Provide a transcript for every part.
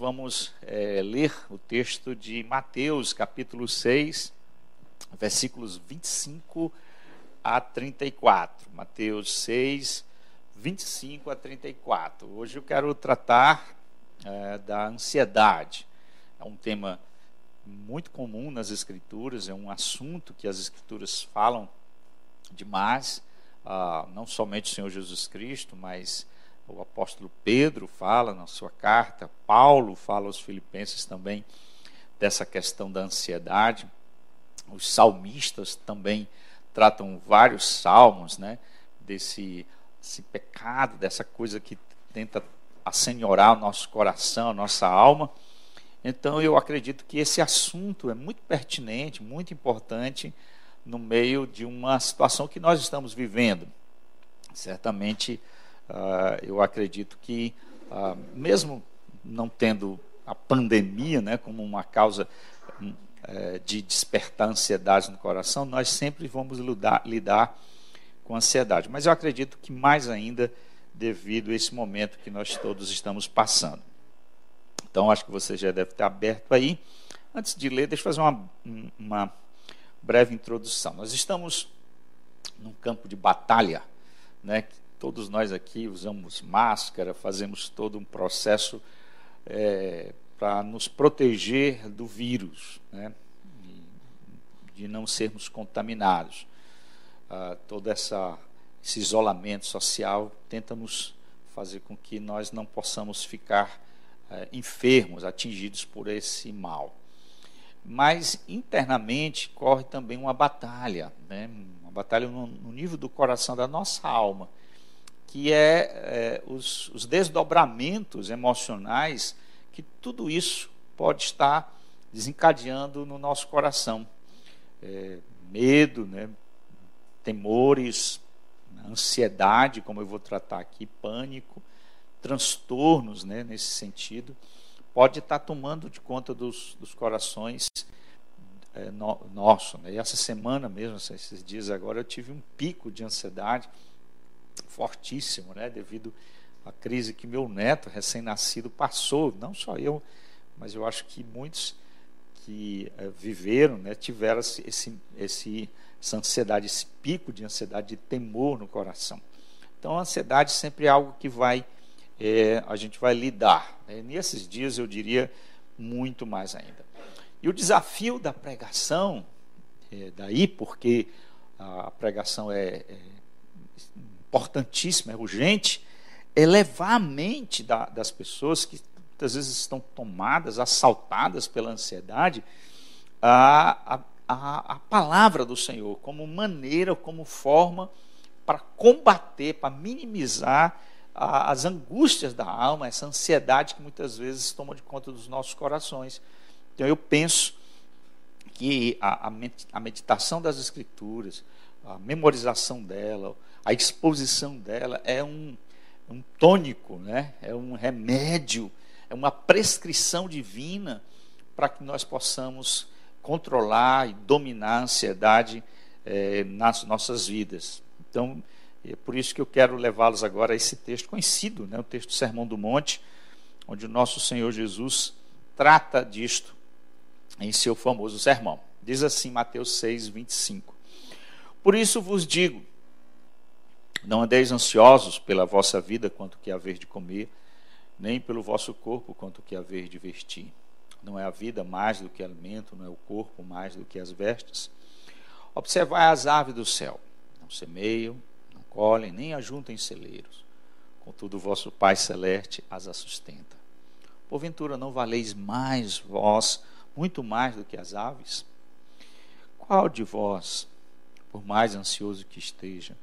Vamos é, ler o texto de Mateus, capítulo 6, versículos 25 a 34. Mateus 6, 25 a 34. Hoje eu quero tratar é, da ansiedade. É um tema muito comum nas Escrituras, é um assunto que as Escrituras falam demais, ah, não somente o Senhor Jesus Cristo, mas o apóstolo Pedro fala na sua carta, Paulo fala aos filipenses também dessa questão da ansiedade. Os salmistas também tratam vários salmos, né, desse, desse pecado, dessa coisa que tenta assenhorar o nosso coração, a nossa alma. Então eu acredito que esse assunto é muito pertinente, muito importante no meio de uma situação que nós estamos vivendo. Certamente eu acredito que, uh, mesmo não tendo a pandemia né, como uma causa um, é, de despertar ansiedade no coração, nós sempre vamos lidar, lidar com ansiedade. Mas eu acredito que mais ainda devido a esse momento que nós todos estamos passando. Então, acho que você já deve estar aberto aí. Antes de ler, deixa eu fazer uma, uma breve introdução. Nós estamos num campo de batalha, né, Todos nós aqui usamos máscara, fazemos todo um processo é, para nos proteger do vírus, né? de não sermos contaminados. Ah, todo essa, esse isolamento social tenta nos fazer com que nós não possamos ficar é, enfermos, atingidos por esse mal. Mas internamente corre também uma batalha, né? uma batalha no, no nível do coração da nossa alma que é, é os, os, desdobramentos emocionais que tudo isso pode estar desencadeando no nosso coração. É, medo, né, temores, ansiedade, como eu vou tratar aqui, pânico, transtornos né, nesse sentido, pode estar tomando de conta dos, dos corações é, no, nosso. Né? E essa semana mesmo, esses dias agora, eu tive um pico de ansiedade fortíssimo, né, devido à crise que meu neto recém-nascido passou, não só eu, mas eu acho que muitos que é, viveram, né, tiveram esse, esse, essa ansiedade, esse pico de ansiedade, de temor no coração. Então, a ansiedade sempre é algo que vai, é, a gente vai lidar. Né? Nesses dias, eu diria, muito mais ainda. E o desafio da pregação, é, daí porque a pregação é, é importantíssimo, é urgente, é levar a mente da, das pessoas que muitas vezes estão tomadas, assaltadas pela ansiedade, a, a, a, a palavra do Senhor como maneira, como forma para combater, para minimizar a, as angústias da alma, essa ansiedade que muitas vezes toma de conta dos nossos corações. Então eu penso que a, a meditação das Escrituras, a memorização dela, a exposição dela é um, um tônico, né? é um remédio, é uma prescrição divina para que nós possamos controlar e dominar a ansiedade é, nas nossas vidas. Então, é por isso que eu quero levá-los agora a esse texto conhecido, né? o texto do Sermão do Monte, onde o nosso Senhor Jesus trata disto em seu famoso sermão. Diz assim, Mateus 6, 25. Por isso vos digo: não andeis ansiosos pela vossa vida quanto que haver de comer, nem pelo vosso corpo quanto que haver de vestir. Não é a vida mais do que alimento, não é o corpo mais do que as vestes. Observai as aves do céu, não semeiam, não colhem, nem ajuntem celeiros. Contudo, vosso Pai celeste as sustenta. Porventura não valeis mais vós, muito mais do que as aves? Qual de vós, por mais ansioso que esteja,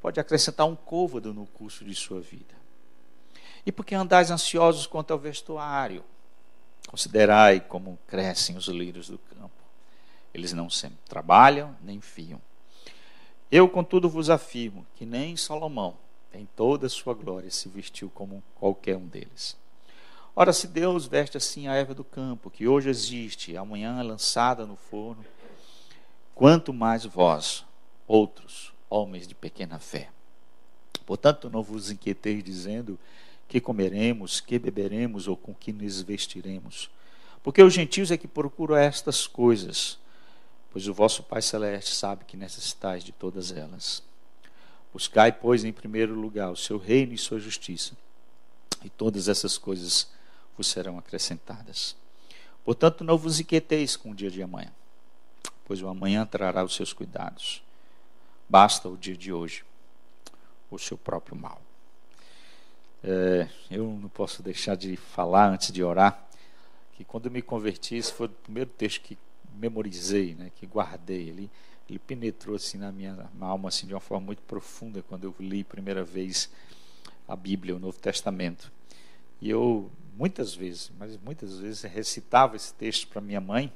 pode acrescentar um côvado no curso de sua vida. E porque andais ansiosos quanto ao vestuário, considerai como crescem os lírios do campo. Eles não sempre trabalham, nem fiam. Eu, contudo, vos afirmo que nem Salomão, em toda a sua glória, se vestiu como qualquer um deles. Ora, se Deus veste assim a erva do campo, que hoje existe amanhã é lançada no forno, quanto mais vós, outros, homens de pequena fé. Portanto, não vos inquieteis dizendo que comeremos, que beberemos ou com que nos vestiremos. Porque os gentios é que procuram estas coisas, pois o vosso Pai Celeste sabe que necessitais de todas elas. Buscai, pois, em primeiro lugar o seu reino e sua justiça, e todas essas coisas vos serão acrescentadas. Portanto, não vos inquieteis com o dia de amanhã, pois o amanhã trará os seus cuidados. Basta o dia de hoje, o seu próprio mal. É, eu não posso deixar de falar antes de orar que quando eu me converti, esse foi o primeiro texto que memorizei, né, que guardei. Ele, ele penetrou assim na minha alma assim de uma forma muito profunda quando eu li primeira vez a Bíblia, o Novo Testamento. E eu muitas vezes, mas muitas vezes recitava esse texto para minha mãe,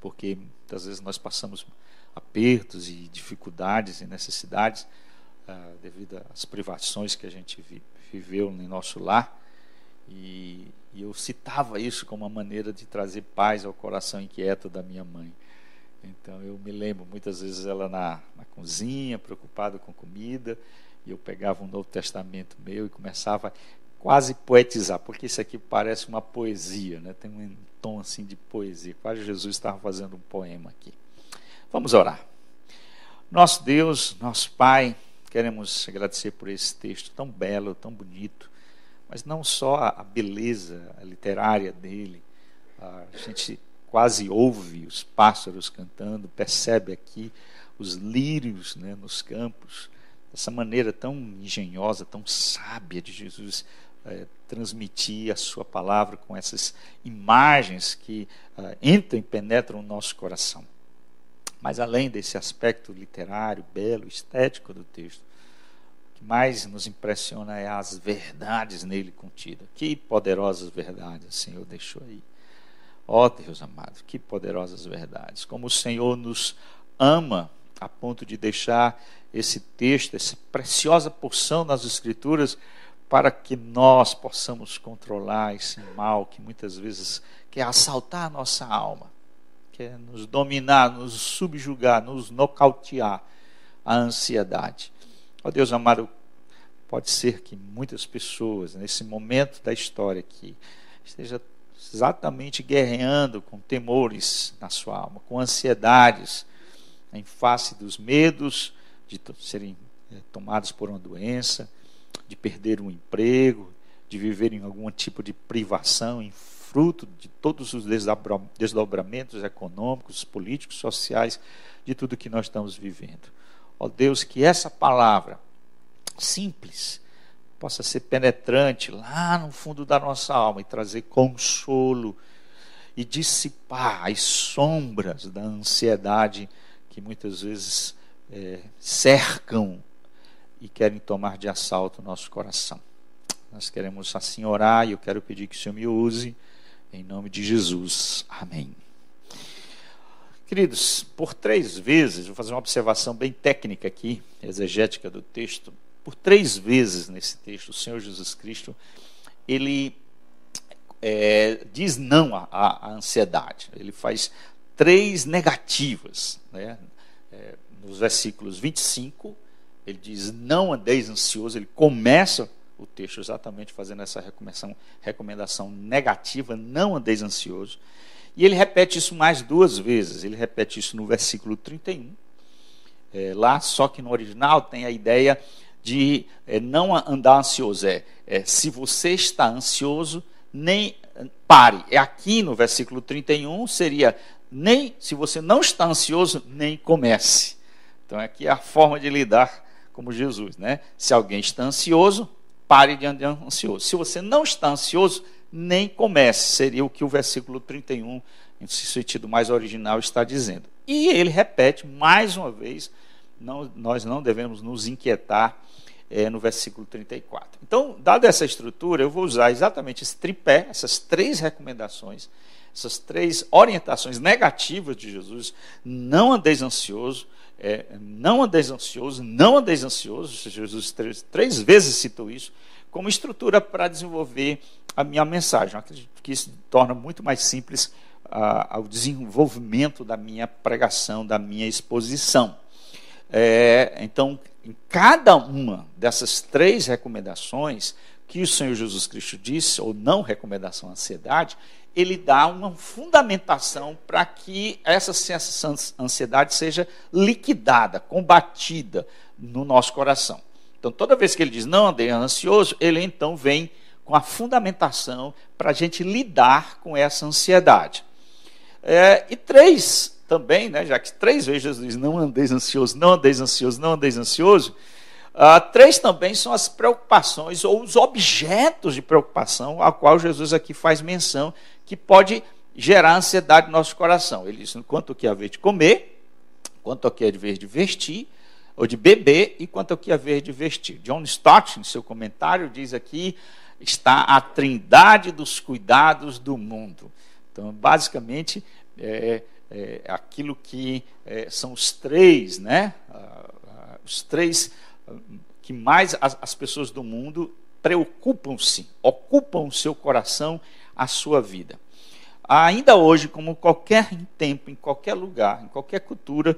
porque muitas vezes nós passamos apertos e dificuldades e necessidades ah, devido às privações que a gente vi, viveu em nosso lar. E, e, eu citava isso como uma maneira de trazer paz ao coração inquieto da minha mãe. Então eu me lembro muitas vezes ela na, na cozinha, preocupada com comida, e eu pegava um Novo Testamento meu e começava quase poetizar, porque isso aqui parece uma poesia, né? tem um tom assim de poesia, quase Jesus estava fazendo um poema aqui. Vamos orar. Nosso Deus, nosso Pai, queremos agradecer por esse texto tão belo, tão bonito, mas não só a beleza literária dele, a gente quase ouve os pássaros cantando, percebe aqui os lírios né, nos campos, essa maneira tão engenhosa, tão sábia de Jesus é, transmitir a sua palavra com essas imagens que uh, entram e penetram no nosso coração. Mas além desse aspecto literário, belo, estético do texto, o que mais nos impressiona é as verdades nele contidas. Que poderosas verdades o Senhor deixou aí. Ó oh, Deus amado, que poderosas verdades. Como o Senhor nos ama a ponto de deixar esse texto, essa preciosa porção nas Escrituras, para que nós possamos controlar esse mal que muitas vezes quer assaltar a nossa alma, quer nos dominar, nos subjugar, nos nocautear a ansiedade. Ó oh Deus amado, pode ser que muitas pessoas, nesse momento da história aqui, esteja exatamente guerreando com temores na sua alma, com ansiedades, em face dos medos de serem eh, tomados por uma doença, de perder um emprego, de viver em algum tipo de privação, fruto de todos os desdobramentos econômicos, políticos, sociais, de tudo que nós estamos vivendo. Ó Deus, que essa palavra simples possa ser penetrante lá no fundo da nossa alma e trazer consolo e dissipar as sombras da ansiedade que muitas vezes é, cercam e querem tomar de assalto o nosso coração. Nós queremos assim orar e eu quero pedir que o Senhor me use, em nome de Jesus. Amém. Queridos, por três vezes, vou fazer uma observação bem técnica aqui, exegética do texto. Por três vezes nesse texto, o Senhor Jesus Cristo, ele é, diz não à, à, ansiedade. Ele faz três negativas. Né? É, nos versículos 25, ele diz: Não andeis ansioso. Ele começa o texto exatamente fazendo essa recomendação, recomendação negativa: Não andeis ansioso. E ele repete isso mais duas vezes. Ele repete isso no versículo 31. É, lá, só que no original tem a ideia de é, não andar ansioso. É, é, se você está ansioso, nem pare. É aqui no versículo 31 seria nem se você não está ansioso, nem comece. Então aqui é a forma de lidar como Jesus, né? Se alguém está ansioso, pare de andar ansioso. Se você não está ansioso, nem comece. Seria o que o versículo 31, em sentido mais original, está dizendo. E ele repete mais uma vez: não, nós não devemos nos inquietar é, no versículo 34. Então, dada essa estrutura, eu vou usar exatamente esse tripé, essas três recomendações, essas três orientações negativas de Jesus. Não andeis ansioso, é, não andeis ansioso, não andeis ansioso, Jesus três, três vezes citou isso, como estrutura para desenvolver a minha mensagem. Eu acredito que isso torna muito mais simples o desenvolvimento da minha pregação, da minha exposição. É, então, em cada uma dessas três recomendações, que o Senhor Jesus Cristo disse, ou não recomendação à ansiedade, ele dá uma fundamentação para que essa ansiedade seja liquidada, combatida no nosso coração. Então, toda vez que ele diz não andei ansioso, ele então vem com a fundamentação para a gente lidar com essa ansiedade. É, e três também, né, já que três vezes Jesus diz não andeis ansioso, não andeis ansioso, não andeis ansioso, Uh, três também são as preocupações ou os objetos de preocupação a qual Jesus aqui faz menção, que pode gerar ansiedade no nosso coração. Ele diz: quanto que haver de comer, quanto que haver de vestir, ou de beber, e quanto que haver de vestir. John Stott, em seu comentário, diz aqui: está a trindade dos cuidados do mundo. Então, basicamente, é, é aquilo que é, são os três, né? Os três que mais as, as pessoas do mundo preocupam-se, ocupam o seu coração, a sua vida. Ainda hoje, como qualquer tempo, em qualquer lugar, em qualquer cultura,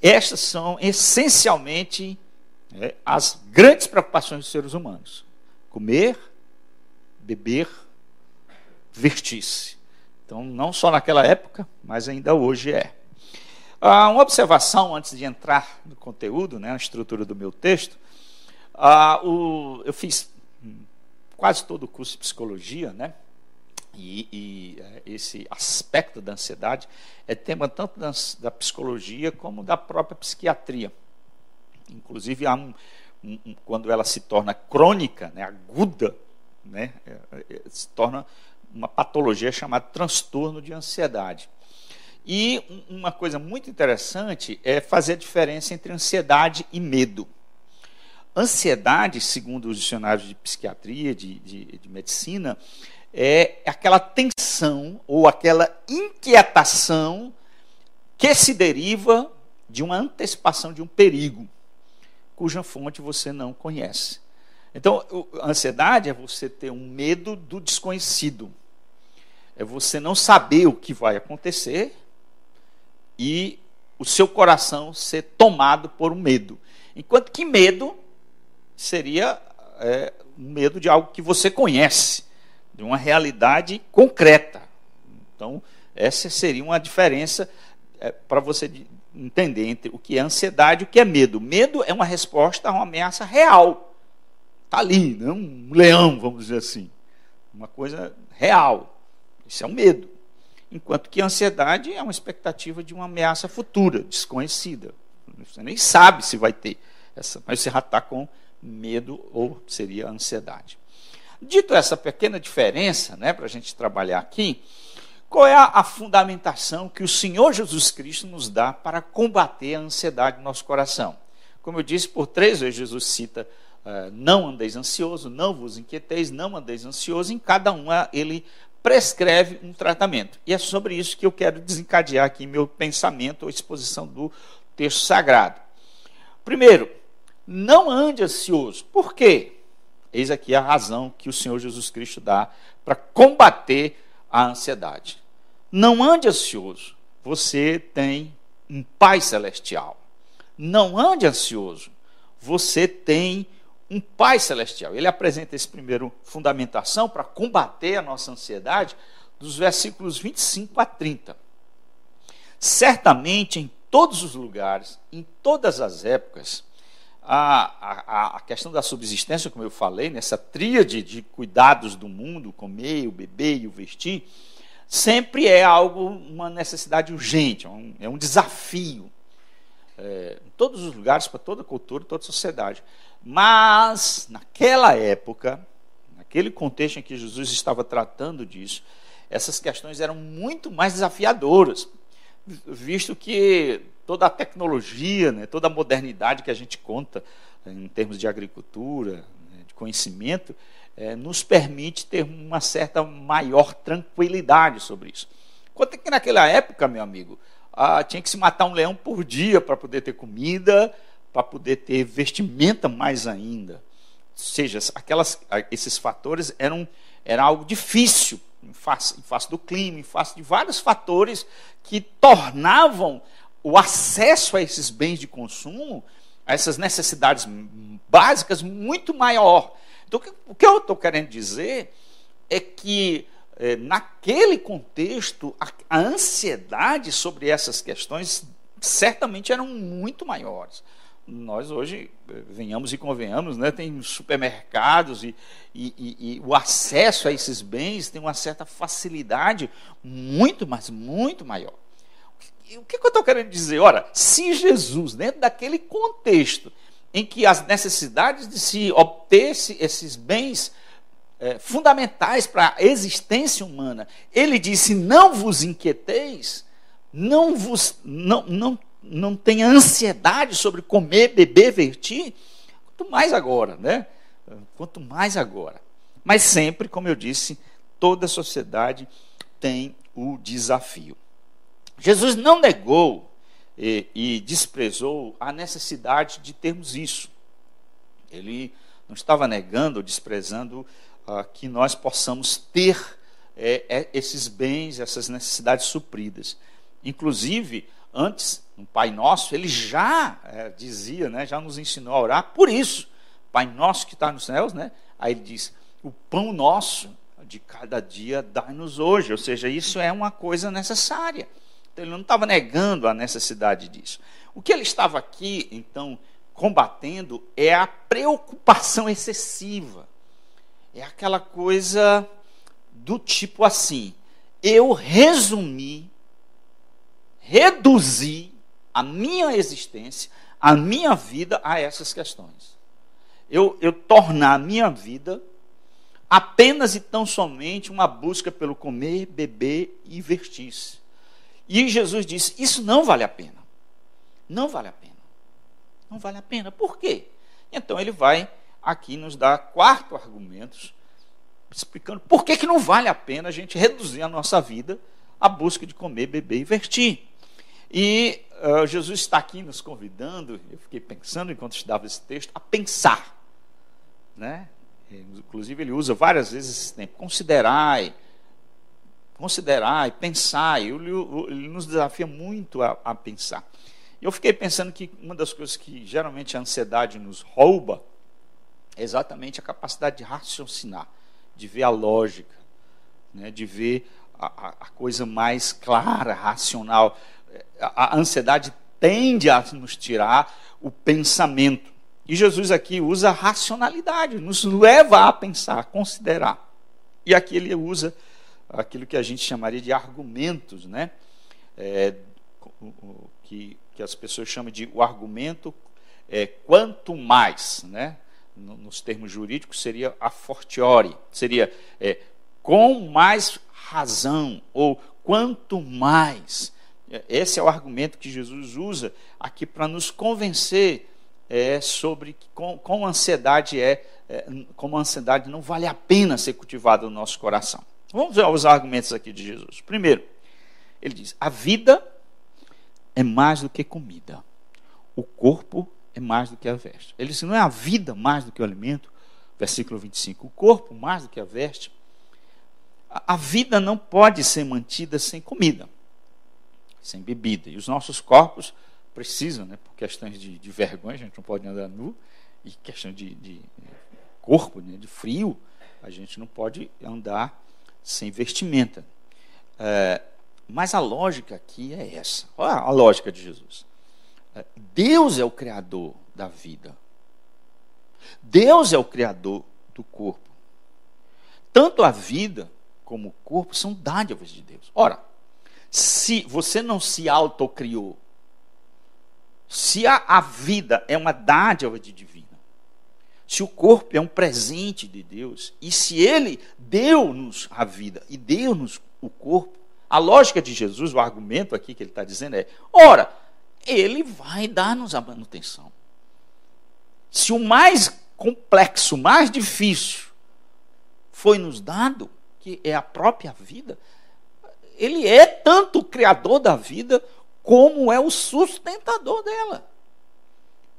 estas são essencialmente é, as grandes preocupações dos seres humanos: comer, beber, vestir-se. Então, não só naquela época, mas ainda hoje é. Ah, uma observação antes de entrar no conteúdo, né, na estrutura do meu texto. Ah, o, eu fiz quase todo o curso de psicologia, né? E, e é, esse aspecto da ansiedade é tema tanto da, da, psicologia como da própria psiquiatria. Inclusive, um, um, quando ela se torna crônica, né, aguda, né, é, é, se torna uma patologia chamada transtorno de ansiedade. E uma coisa muito interessante é fazer a diferença entre ansiedade e medo. Ansiedade, segundo os dicionários de psiquiatria, de, de, de medicina, é aquela tensão ou aquela inquietação que se deriva de uma antecipação de um perigo, cuja fonte você não conhece. Então, a ansiedade é você ter um medo do desconhecido. É você não saber o que vai acontecer e o seu coração ser tomado por um medo. Enquanto que medo seria é, um medo de algo que você conhece, de uma realidade concreta. Então, essa seria uma diferença é, para você entender entre o que é ansiedade e o que é medo. Medo é uma resposta a uma ameaça real. Está ali, não um leão, vamos dizer assim. Uma coisa real. Isso é um medo. Enquanto que a ansiedade é uma expectativa de uma ameaça futura, desconhecida. Você nem sabe se vai ter essa, mas você já está com medo ou seria ansiedade. Dito essa pequena diferença, né, para a gente trabalhar aqui, qual é a, a, fundamentação que o Senhor Jesus Cristo nos dá para combater a ansiedade no nosso coração? Como eu disse, por três vezes Jesus cita: uh, não andeis ansioso, não vos inquieteis, não andeis ansioso, em cada uma ele prescreve um tratamento. E é sobre isso que eu quero desencadear aqui meu pensamento ou exposição do texto sagrado. Primeiro, não ande ansioso. Por quê? Eis aqui a razão que o Senhor Jesus Cristo dá para combater a ansiedade. Não ande ansioso. Você tem um Pai celestial. Não ande ansioso. Você tem um Pai celestial. Ele apresenta esse primeiro fundamentação para combater a nossa ansiedade dos versículos 25 a 30. Certamente em todos os lugares, em todas as épocas, a, a, a questão da subsistência, como eu falei, nessa tríade de cuidados do mundo, comer, o beber e o vestir, sempre é algo, uma necessidade urgente, é um, é um desafio. É, em todos os lugares, para toda cultura, toda sociedade. Mas, naquela época, naquele contexto em que Jesus estava tratando disso, essas questões eram muito mais desafiadoras, visto que toda a tecnologia, né, toda a modernidade que a gente conta em termos de agricultura, né, de conhecimento, é, nos permite ter uma certa maior tranquilidade sobre isso. Enquanto que naquela época, meu amigo, ah, tinha que se matar um leão por dia para poder ter comida, para poder ter vestimenta mais ainda. Ou seja, aquelas, esses fatores eram, era algo difícil em face, em face do clima, em face de vários fatores que tornavam o acesso a esses bens de consumo, a essas necessidades básicas, muito maior. Então, o que eu estou querendo dizer é que, é, naquele contexto, a, a ansiedade sobre essas questões certamente eram muito maiores nós hoje, eh, venhamos e convenhamos, né, tem supermercados e, e, e, e, o acesso a esses bens tem uma certa facilidade muito, mas muito maior. O que, que eu estou querendo dizer? Ora, se Jesus, dentro daquele contexto em que as necessidades de se obter esses bens é, fundamentais para a existência humana, ele disse: não vos inquieteis, não vos não, não não tenha ansiedade sobre comer, beber, vertir, quanto mais agora, né? Quanto mais agora. Mas sempre, como eu disse, toda sociedade tem o desafio. Jesus não negou e, e desprezou a necessidade de termos isso. Ele não estava negando ou desprezando ah, que nós possamos ter é, é, esses bens, essas necessidades supridas. Inclusive, antes, no Pai Nosso, ele já é, dizia, né, já nos ensinou a orar por isso. Pai Nosso que está nos céus, né? Aí ele diz: o pão nosso de cada dia dá-nos hoje. Ou seja, isso é uma coisa necessária. Ele não estava negando a necessidade disso. O que ele estava aqui, então, combatendo é a preocupação excessiva. É aquela coisa do tipo assim: eu resumi reduzir a minha existência, a minha vida a essas questões. Eu, eu tornar a minha vida apenas e tão somente uma busca pelo comer, beber e vestir-se. E Jesus disse: Isso não vale a pena. Não vale a pena. Não vale a pena. Por quê? Então ele vai aqui nos dar quatro argumentos explicando por que, que não vale a pena a gente reduzir a nossa vida à busca de comer, beber e vestir. E uh, Jesus está aqui nos convidando, eu fiquei pensando enquanto estudava esse texto, a pensar. Né? Inclusive, ele usa várias vezes esse tempo. Considerai, considerai, pensai. Ele, ele nos desafia muito a, a pensar. E eu fiquei pensando que uma das coisas que geralmente a ansiedade nos rouba é exatamente a capacidade de raciocinar, de ver a lógica, né? de ver a, a coisa mais clara, racional a ansiedade tende a nos tirar o pensamento. E Jesus aqui usa a racionalidade, nos leva a pensar, a considerar. E aqui ele usa aquilo que a gente chamaria de argumentos, né? É, que, que as pessoas chamam de o argumento é, quanto mais, né? nos termos jurídicos seria a fortiori, seria é, com mais razão ou quanto mais. Esse é o argumento que Jesus usa aqui para nos convencer é, sobre como, a ansiedade é, é, como a ansiedade não vale a pena ser cultivada no nosso coração. Vamos ver os argumentos aqui de Jesus. Primeiro, ele diz: a vida é mais do que comida, o corpo é mais do que a veste. Ele diz: não é a vida mais do que o alimento, versículo 25, o corpo mais do que a veste. A, a vida não pode ser mantida sem comida sem bebida. E os nossos corpos precisam, né, por questões de, de vergonha, a gente não pode andar nu, e questão de, de corpo, né, de frio, a gente não pode andar sem vestimenta. É, mas a lógica aqui é essa. Olha a lógica de Jesus. É, Deus é o criador da vida. Deus é o criador do corpo. Tanto a vida como o corpo são dádivas de Deus. Ora, se você não se autocriou, se a, a vida é uma dádiva de divina, se o corpo é um presente de Deus, e se ele deu-nos a vida e deu-nos o corpo, a lógica de Jesus, o argumento aqui que ele está dizendo é: ora, ele vai dar-nos a manutenção. Se o mais complexo, mais difícil foi nos dado, que é a própria vida, ele é tanto o criador da vida, como é o sustentador dela.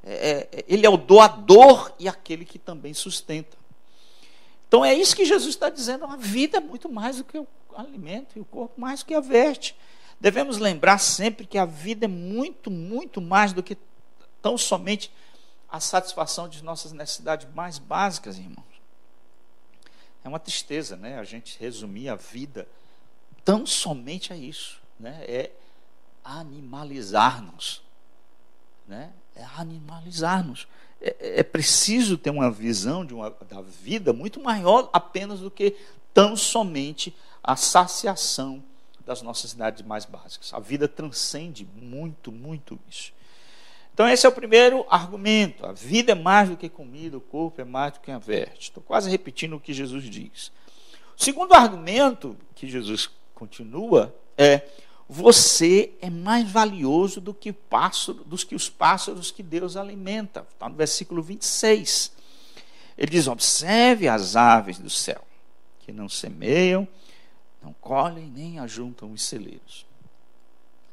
É, é, ele é o doador e aquele que também sustenta. Então é isso que Jesus está dizendo: a vida é muito mais do que o alimento e o corpo mais do que a veste. Devemos lembrar sempre que a vida é muito, muito mais do que tão somente a satisfação de nossas necessidades mais básicas, irmãos. É uma tristeza, né? A gente resumir a vida tão somente a isso, né? É animalizar-nos, né? É animalizar-nos. É, é, preciso ter uma visão de uma, da vida muito maior apenas do que tão somente a saciação das nossas necessidades mais básicas. A vida transcende muito, muito isso. Então, esse é o primeiro argumento. A vida é mais do que comida, o corpo é mais do que a veste. Estou quase repetindo o que Jesus diz. O segundo argumento que Jesus continua é: você é mais valioso do que, pássaro, dos que os pássaros que Deus alimenta. Está no versículo 26. Ele diz: observe as aves do céu, que não semeiam, não colhem nem ajuntam os celeiros.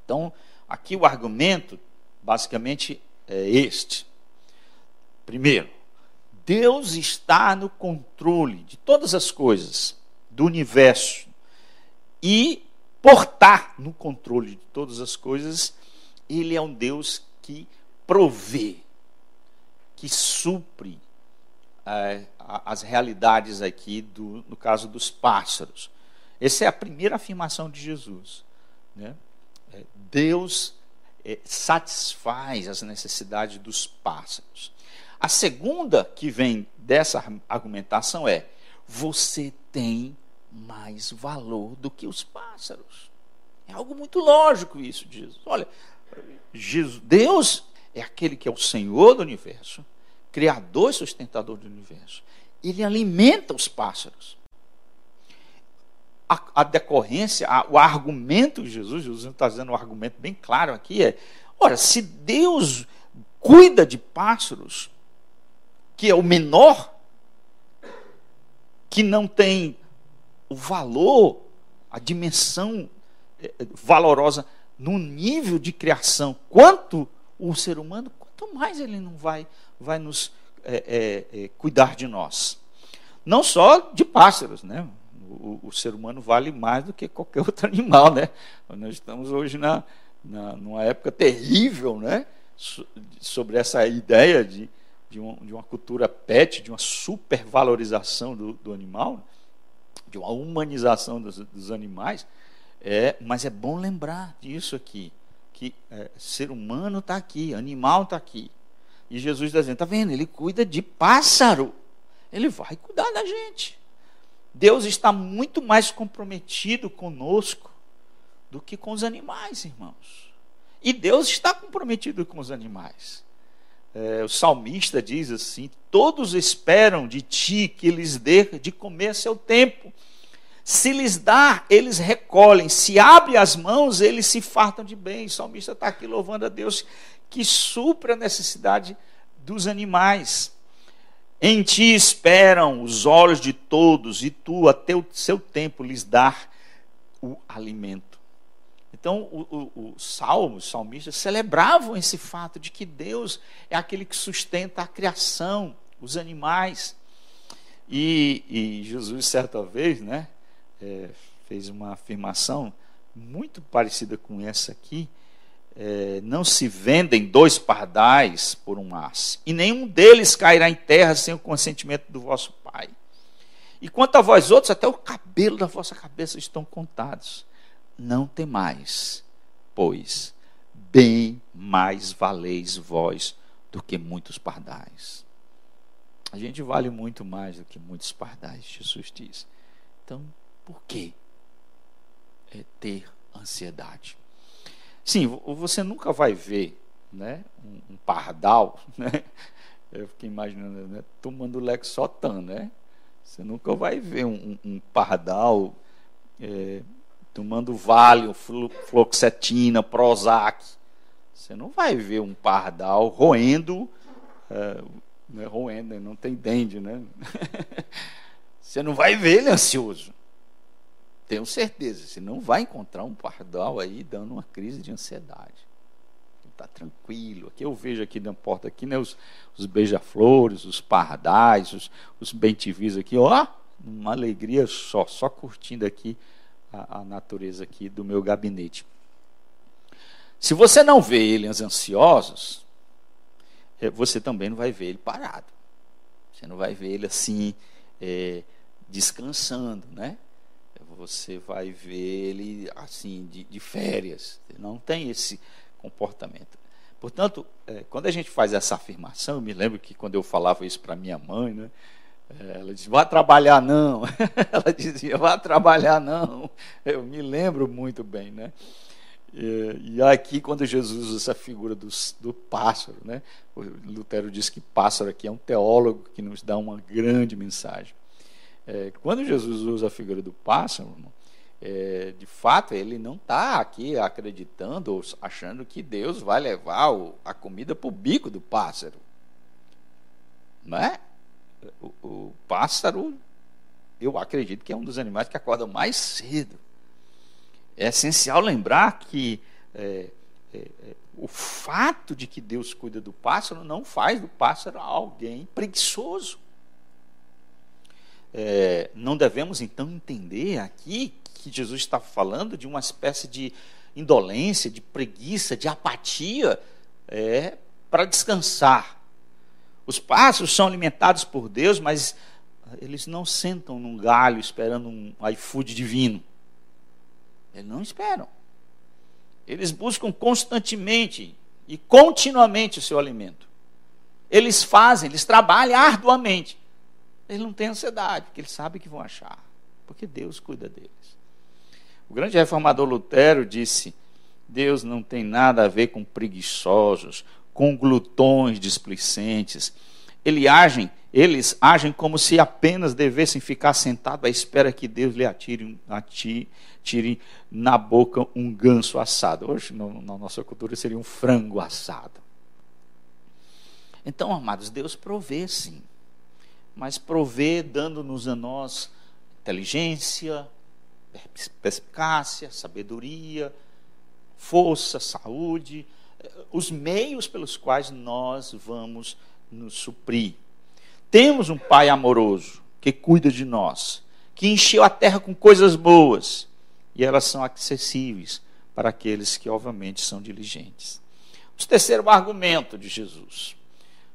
Então, aqui o argumento, basicamente, é este. Primeiro, Deus está no controle de todas as coisas do universo e, por estar no controle de todas as coisas, Ele é um Deus que provê, que supre é, as realidades aqui, do, no caso dos pássaros. Essa é a primeira afirmação de Jesus. Né? É, Deus é, satisfaz as necessidades dos pássaros. A segunda que vem dessa argumentação é: você tem mais valor do que os pássaros. É algo muito lógico isso Jesus. Olha, Jesus, Deus é aquele que é o Senhor do universo, Criador e sustentador do universo. Ele alimenta os pássaros a, a decorrência, a, o argumento de Jesus, Jesus está dizendo um argumento bem claro aqui, é: ora, se Deus cuida de pássaros, que é o menor, que não tem o valor, a dimensão é, é, valorosa no nível de criação, quanto o ser humano, quanto mais ele não vai, vai nos é, é, é cuidar de nós. Não só de pássaros, né? o, o, ser humano vale mais do que qualquer outro animal, né? Nós estamos hoje na, na numa época terrível, né? sobre essa ideia de, de, um, de, uma cultura pet, de uma supervalorização do, do animal, de uma humanização dos, dos, animais. É, mas é bom lembrar disso aqui, que é, ser humano está aqui, animal está aqui. E Jesus está dizendo, está vendo? Ele cuida de pássaro. Ele vai cuidar da gente. Deus está muito mais comprometido conosco do que com os animais, irmãos. E Deus está comprometido com os animais. É, o salmista diz assim: Todos esperam de ti que lhes dê de comer a seu tempo. Se lhes dá, eles recolhem. Se abre as mãos, eles se fartam de bem. O salmista está aqui louvando a Deus que supra a necessidade dos animais. Em ti esperam os olhos de todos, e tu, até o seu tempo, lhes dar o alimento. Então, o, o, o Salmo, os salmistas, celebravam esse fato de que Deus é aquele que sustenta a criação, os animais. E, e Jesus, certa vez, né, é, fez uma afirmação muito parecida com essa aqui, é, não se vendem dois pardais por um as, e nenhum deles cairá em terra sem o consentimento do vosso Pai. E quanto a vós outros, até o cabelo da vossa cabeça estão contados. Não temais, pois bem mais valeis vós do que muitos pardais. A gente vale muito mais do que muitos pardais, Jesus diz. Então, por que é ter ansiedade? Sim, você nunca vai ver né, um, um pardal, né? Eu fiquei imaginando, né, tomando Lexotan, né? Você nunca vai ver um, um pardal é, tomando Valium, fluoxetina, Prozac. Você não vai ver um pardal roendo, é, não é roendo, não tem dente, né? Você não vai ver ele ansioso. Tenho certeza, você não vai encontrar um pardal aí dando uma crise de ansiedade. Está tranquilo. Aqui eu vejo aqui na porta aqui, né, os, os beija-flores, os pardais, os, os bentivis aqui, ó, uma alegria só, só curtindo aqui a, a natureza aqui do meu gabinete. Se você não vê eles ansiosos, você também não vai ver ele parado. Você não vai ver ele assim, é, descansando, né? Você vai ver ele assim de, de férias. Não tem esse comportamento. Portanto, é, quando a gente faz essa afirmação, eu me lembro que quando eu falava isso para minha mãe, né? É, ela dizia, vá trabalhar não. Ela dizia, vá trabalhar não. Eu me lembro muito bem, né? E, e aqui, quando Jesus usa essa figura do, do pássaro, né? O Lutero diz que pássaro aqui é um teólogo que nos dá uma grande mensagem. É, quando Jesus usa a figura do pássaro, é, de fato, ele não está aqui acreditando ou achando que Deus vai levar o, a comida para o bico do pássaro. Não é? O, o, pássaro, eu acredito que é um dos animais que acorda mais cedo. É essencial lembrar que é, é, é, o fato de que Deus cuida do pássaro não faz do pássaro alguém preguiçoso. É, não devemos então entender aqui que Jesus está falando de uma espécie de indolência, de preguiça, de apatia é, para descansar. Os pássaros são alimentados por Deus, mas eles não sentam num galho esperando um iFood divino. Eles não esperam. Eles buscam constantemente e continuamente o seu alimento. Eles fazem, eles trabalham arduamente eles não têm ansiedade, porque eles sabem que vão achar, porque Deus cuida deles. O grande reformador Lutero disse: Deus não tem nada a ver com preguiçosos, com glutões displicentes. Eles agem, eles agem como se apenas devessem ficar sentados à espera que Deus lhe atire, atire na boca um ganso assado. Hoje, no, na nossa cultura, seria um frango assado. Então, amados, Deus provê sim mas provê dando-nos a nós inteligência, perspicácia, sabedoria, força, saúde, os meios pelos quais nós vamos nos suprir. Temos um Pai amoroso que cuida de nós, que encheu a terra com coisas boas, e elas são acessíveis para aqueles que, obviamente, são diligentes. O terceiro argumento de Jesus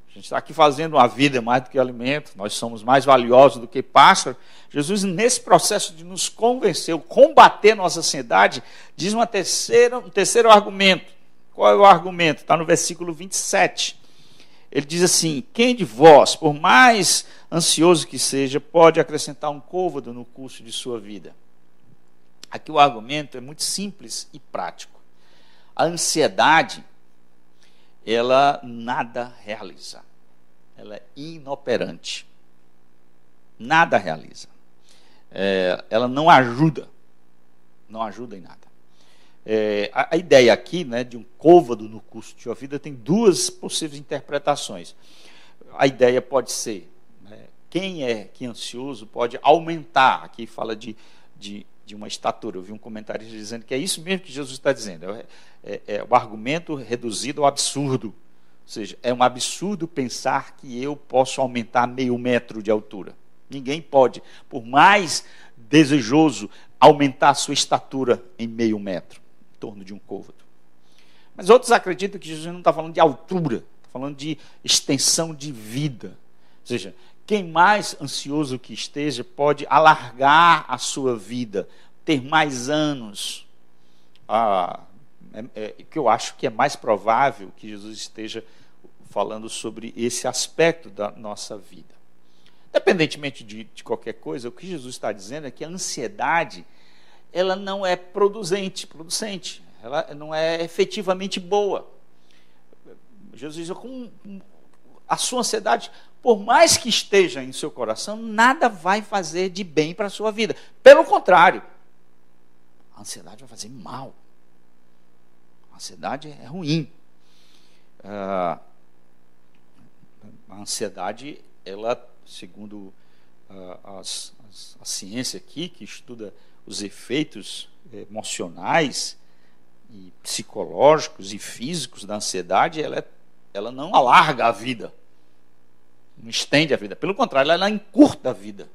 a gente está aqui fazendo uma vida mais do que alimento, nós somos mais valiosos do que pássaro. Jesus, nesse processo de nos convencer, combater nossa ansiedade, diz uma terceira, um terceiro argumento. Qual é o argumento? Está no versículo 27. Ele diz assim: Quem de vós, por mais ansioso que seja, pode acrescentar um côvado no curso de sua vida? Aqui o argumento é muito simples e prático. A ansiedade ela nada realiza. Ela é inoperante. Nada realiza. É, ela não ajuda. Não ajuda em nada. É, a, a, ideia aqui né, de um côvado no curso de sua vida tem duas possíveis interpretações. A ideia pode ser: né, quem é que é ansioso pode aumentar. Aqui fala de, de de uma estatura. Eu vi um comentário dizendo que é isso mesmo que Jesus está dizendo. É, é, é o argumento reduzido ao absurdo. Ou seja, é um absurdo pensar que eu posso aumentar meio metro de altura. Ninguém pode, por mais desejoso, aumentar a sua estatura em meio metro, torno de um côvado. Mas outros acreditam que Jesus não está falando de altura, está falando de extensão de vida. Ou seja, quem mais ansioso que esteja pode alargar a sua vida, ter mais anos. Ah, é, é, que eu acho que é mais provável que Jesus esteja falando sobre esse aspecto da nossa vida. Independentemente de, de qualquer coisa, o que Jesus está dizendo é que a ansiedade ela não é producente, producente, ela não é efetivamente boa. Jesus com a sua ansiedade por mais que esteja em seu coração, nada vai fazer de bem para a sua vida. Pelo contrário, a ansiedade vai fazer mal. A ansiedade é ruim. Ah, a ansiedade, ela, segundo ah, as, as, a ciência aqui, que estuda os efeitos emocionais e psicológicos e físicos da ansiedade, ela, é, ela não alarga a vida não estende a vida. Pelo contrário, ela encurta a vida.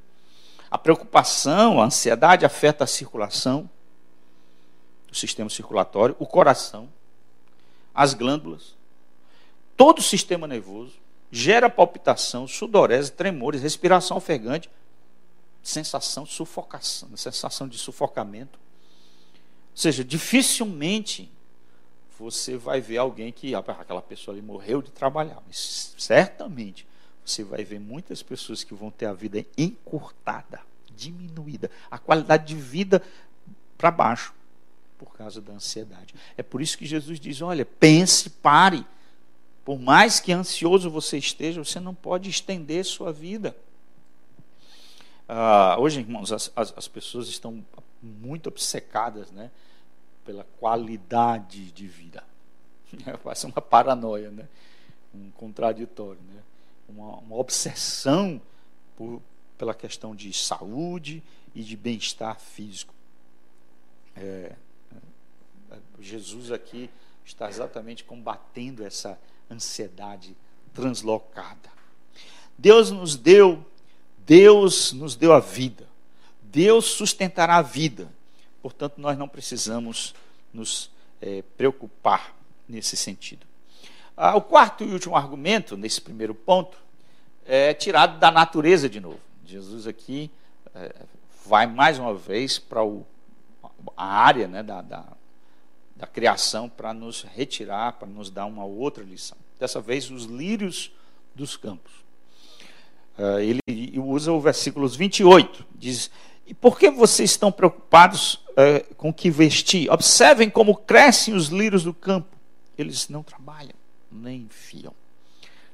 A preocupação, a ansiedade afeta a circulação, o sistema circulatório, o coração, as glândulas, todo o sistema nervoso, gera palpitação, sudorese, tremores, respiração ofegante. Sensação de sufocação, sensação de sufocamento. Ou seja, dificilmente você vai ver alguém que ah, aquela pessoa ali morreu de trabalhar, mas certamente você vai ver muitas pessoas que vão ter a vida encurtada, diminuída, a qualidade de vida para baixo por causa da ansiedade. É por isso que Jesus diz: olha, pense, pare. Por mais que ansioso você esteja, você não pode estender sua vida. Ah, hoje, irmãos, as, as, as, pessoas estão muito obcecadas né, pela qualidade de vida. Vai ser uma paranoia, né? um contraditório, né? uma, uma obsessão por, pela questão de saúde e de bem-estar físico. É, é, Jesus aqui está exatamente combatendo essa ansiedade translocada. Deus nos deu Deus nos deu a vida. Deus sustentará a vida. Portanto, nós não precisamos nos é, preocupar nesse sentido. Ah, o quarto e último argumento, nesse primeiro ponto, é tirado da natureza de novo. Jesus aqui é, vai mais uma vez para a área né, da, da, da criação para nos retirar, para nos dar uma outra lição. Dessa vez, os lírios dos campos. Uh, ele usa o versículos 28, diz: E por que vocês estão preocupados uh, com o que vestir? Observem como crescem os lírios do campo. Eles não trabalham, nem enfiam.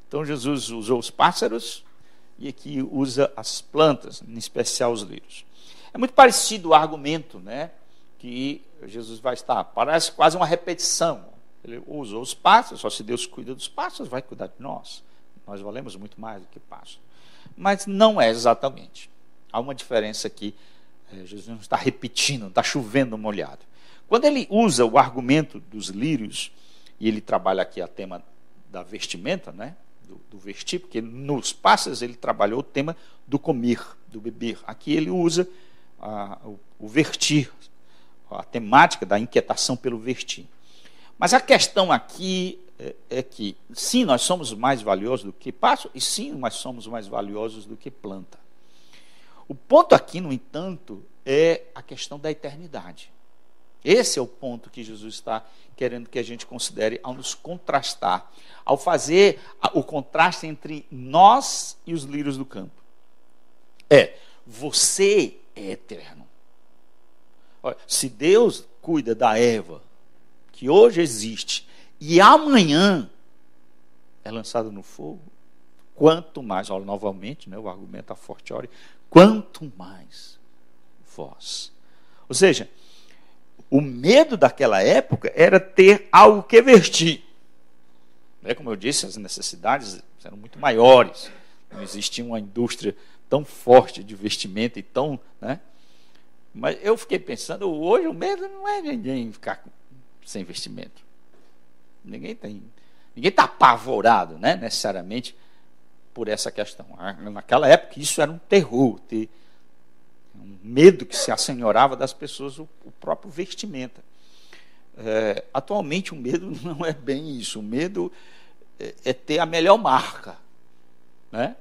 Então Jesus usou os pássaros e aqui usa as plantas, em especial os lírios. É muito parecido o argumento, né? Que Jesus vai estar, parece quase uma repetição. Ele usou os pássaros, só se Deus cuida dos pássaros, vai cuidar de nós. Nós valemos muito mais do que pássaros mas não é exatamente. Há uma diferença aqui. É, Jesus não está repetindo, está chovendo molhado. Quando ele usa o argumento dos lírios, e ele trabalha aqui a tema da vestimenta, né? do, do vestir, porque nos pássaros ele trabalhou o tema do comer, do beber. Aqui ele usa o, o vestir, a temática da inquietação pelo vestir. Mas a questão aqui é, é, que, sim, nós somos mais valiosos do que passo, e sim, nós somos mais valiosos do que planta. O ponto aqui, no entanto, é a questão da eternidade. Esse é o ponto que Jesus está querendo que a gente considere ao nos contrastar, ao fazer o contraste entre nós e os lírios do campo. É, você é eterno. Olha, se Deus cuida da Eva, que hoje existe, e amanhã é lançado no fogo, quanto mais, olha, novamente, né, o argumento a forte hora, quanto mais vós. Ou seja, o medo daquela época era ter algo que vestir. Né, como eu disse, as necessidades eram muito maiores. Não existia uma indústria tão forte de vestimenta e tão. Né? Mas eu fiquei pensando, hoje o medo não é ninguém ficar sem vestimento. Ninguém tem. Ninguém está apavorado, né, necessariamente, por essa questão. Ah, naquela época, isso era um terror, ter um medo que se assenhorava das pessoas, o, o próprio vestimenta. É, atualmente, o medo não é bem isso. O medo é, é ter a melhor marca, né?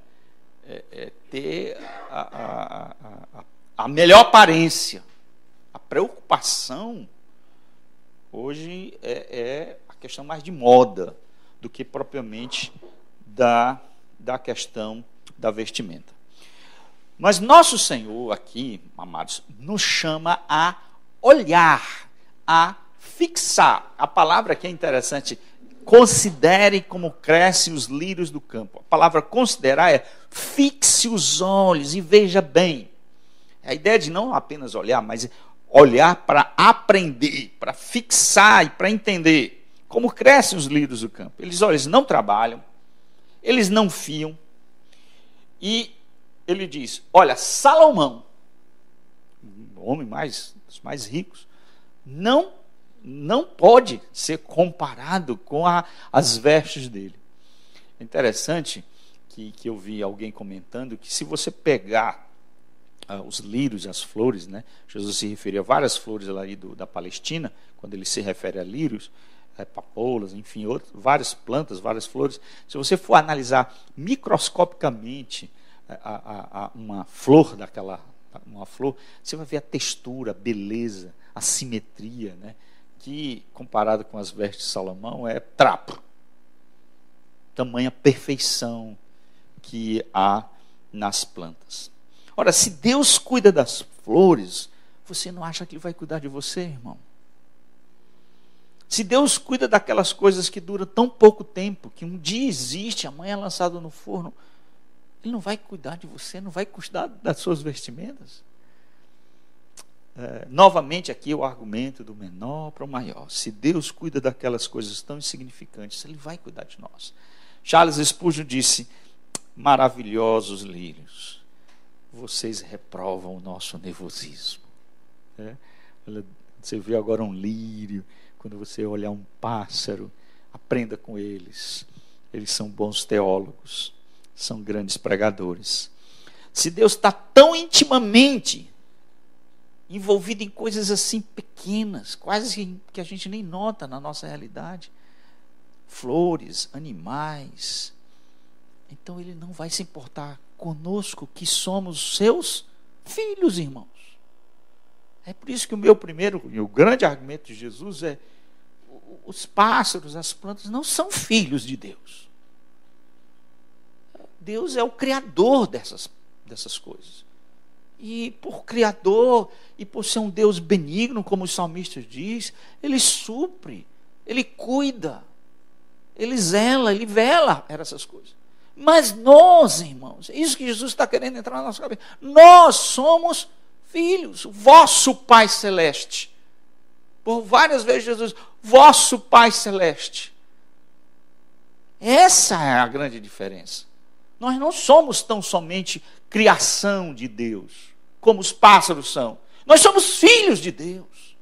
é, é ter a, a, a, a melhor aparência. A preocupação hoje é, é questão mais de moda do que propriamente da, da questão da vestimenta. Mas nosso Senhor aqui, amados, nos chama a olhar, a fixar. A palavra aqui é interessante. Considere como crescem os lírios do campo. A palavra considerar é fixe os olhos e veja bem. A ideia de não apenas olhar, mas olhar para aprender, para fixar e para entender como crescem os lírios do campo. Eles, olha, eles não trabalham, eles não fiam. E ele diz: Olha, Salomão, o homem mais, dos mais ricos, não, não pode ser comparado com a, as vestes dele. É interessante que, que eu vi alguém comentando que se você pegar ah, os lírios, as flores, né? Jesus se referia a várias flores lá do, da Palestina, quando ele se refere a lírios, papoulas, enfim, outros, várias plantas, várias flores. Se você for analisar microscopicamente é, a, a, a uma flor daquela, uma flor, você vai ver a textura, a beleza, a simetria, né? que comparado com as vestes de Salomão é trapo. Tamanha perfeição que há nas plantas. Ora, se Deus cuida das flores, você não acha que Ele vai cuidar de você, irmão? Se Deus cuida daquelas coisas que duram tão pouco tempo, que um dia existe, amanhã é lançado no forno, Ele não vai cuidar de você, não vai cuidar das suas vestimentas? É, novamente aqui o argumento do menor para o maior. Se Deus cuida daquelas coisas tão insignificantes, Ele vai cuidar de nós. Charles Spurgeon disse: maravilhosos lírios, vocês reprovam o nosso nervosismo. É? Você vê agora um lírio, quando você olhar um pássaro, aprenda com eles. Eles são bons teólogos, são grandes pregadores. Se Deus está tão intimamente envolvido em coisas assim pequenas, quase que a gente nem nota na nossa realidade flores, animais. Então ele não vai se importar conosco que somos seus filhos, irmãos. É por isso que o meu primeiro e o grande argumento de Jesus é os pássaros, as plantas não são filhos de Deus. Deus é o criador dessas, dessas coisas. E por criador e por ser um Deus benigno, como os salmistas diz, ele supre, ele cuida, ele zela, ele vela para essas coisas. Mas nós, irmãos, é isso que Jesus está querendo entrar na nossa cabeça. Nós somos filhos, vosso Pai Celeste. Por várias vezes Jesus, vosso Pai Celeste. Essa é a grande diferença. Nós não somos tão somente criação de Deus, como os pássaros são. Nós somos filhos de Deus.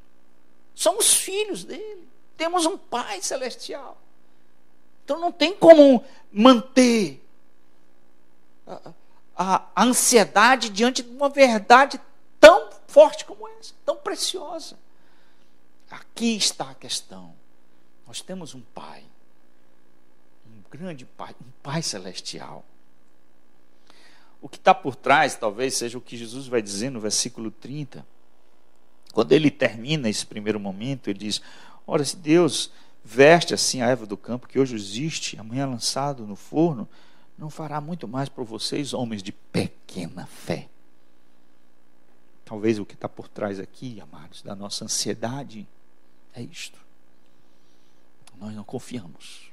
Somos filhos dele. Temos um Pai celestial. Então não tem como manter a, a, a ansiedade diante de uma verdade tão forte como essa, tão preciosa. Aqui está a questão. Nós temos um Pai, um grande Pai, um Pai celestial. O que está por trás, talvez, seja o que Jesus vai dizer no versículo 30. Quando ele termina esse primeiro momento, ele diz: Ora, se Deus veste assim a erva do campo, que hoje existe, amanhã lançado no forno, não fará muito mais para vocês, homens de pequena fé. Talvez o que está por trás aqui, amados, da nossa ansiedade, é isto. Nós não confiamos.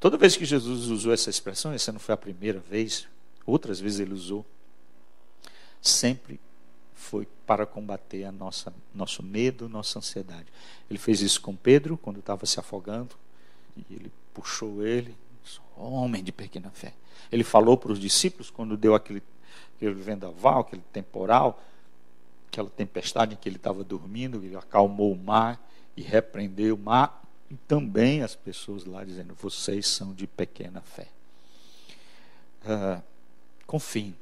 Toda vez que Jesus usou essa expressão, essa não foi a primeira vez, outras vezes ele usou, sempre foi para combater a nossa nosso medo, nossa ansiedade. Ele fez isso com Pedro quando estava se afogando e ele puxou ele, homem de pequena fé. Ele falou para os discípulos quando deu aquele, aquele vendaval, aquele temporal, aquela tempestade em que ele estava dormindo, ele acalmou o mar e repreendeu o mar e também as pessoas lá dizendo: vocês são de pequena fé. Uh, confie,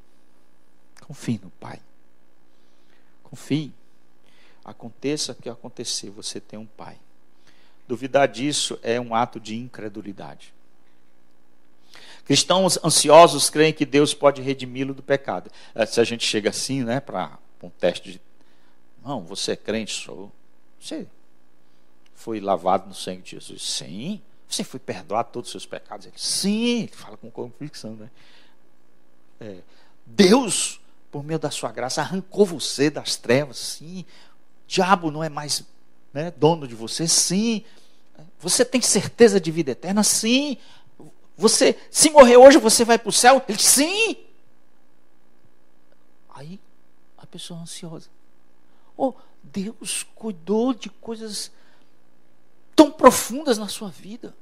confie no Pai. Confie. Aconteça o que acontecer, você tem um pai. Duvidar disso é um ato de incredulidade. Cristãos ansiosos creem que Deus pode redimi-lo do pecado. É, se a gente chega assim, né, para um teste de. Não, você é crente, sou. Você foi lavado no sangue de Jesus? Sim. Você foi perdoado todos os seus pecados? Ele, sim. Ele fala com convicção, né? É, Deus por meio da sua graça, arrancou você das trevas, sim. Diabo não é mais né, dono de você, sim. Você tem certeza de vida eterna, sim. Você, se morrer hoje, você vai para o céu? Ele, sim. Aí a pessoa ansiosa. Oh, Deus cuidou de coisas tão profundas na sua vida.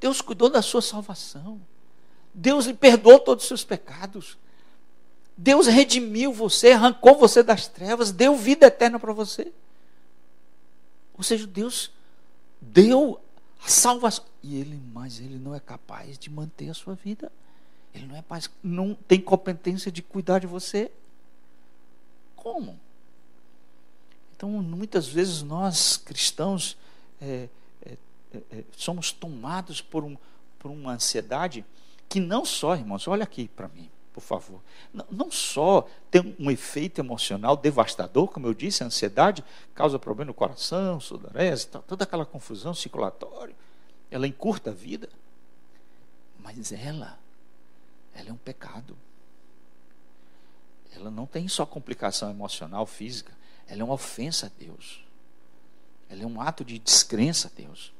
Deus cuidou da sua salvação. Deus lhe perdoou todos os seus pecados. Deus redimiu você, arrancou você das trevas, deu vida eterna para você. Ou seja, Deus deu a salvação. E ele, mas ele não é capaz de manter a sua vida. Ele não é capaz, não tem competência de cuidar de você. Como? Então, muitas vezes nós cristãos é, é, é, é somos tomados por, um, por uma ansiedade que não só, irmãos, olha aqui para mim por favor. Não, não, só tem um efeito emocional devastador, como eu disse, a ansiedade causa problema no coração, sudorese, toda aquela confusão circulatória. Ela encurta a vida. Mas ela, ela é um pecado. Ela não tem só complicação emocional, física. Ela é uma ofensa a Deus. Ela é um ato de descrença a Deus.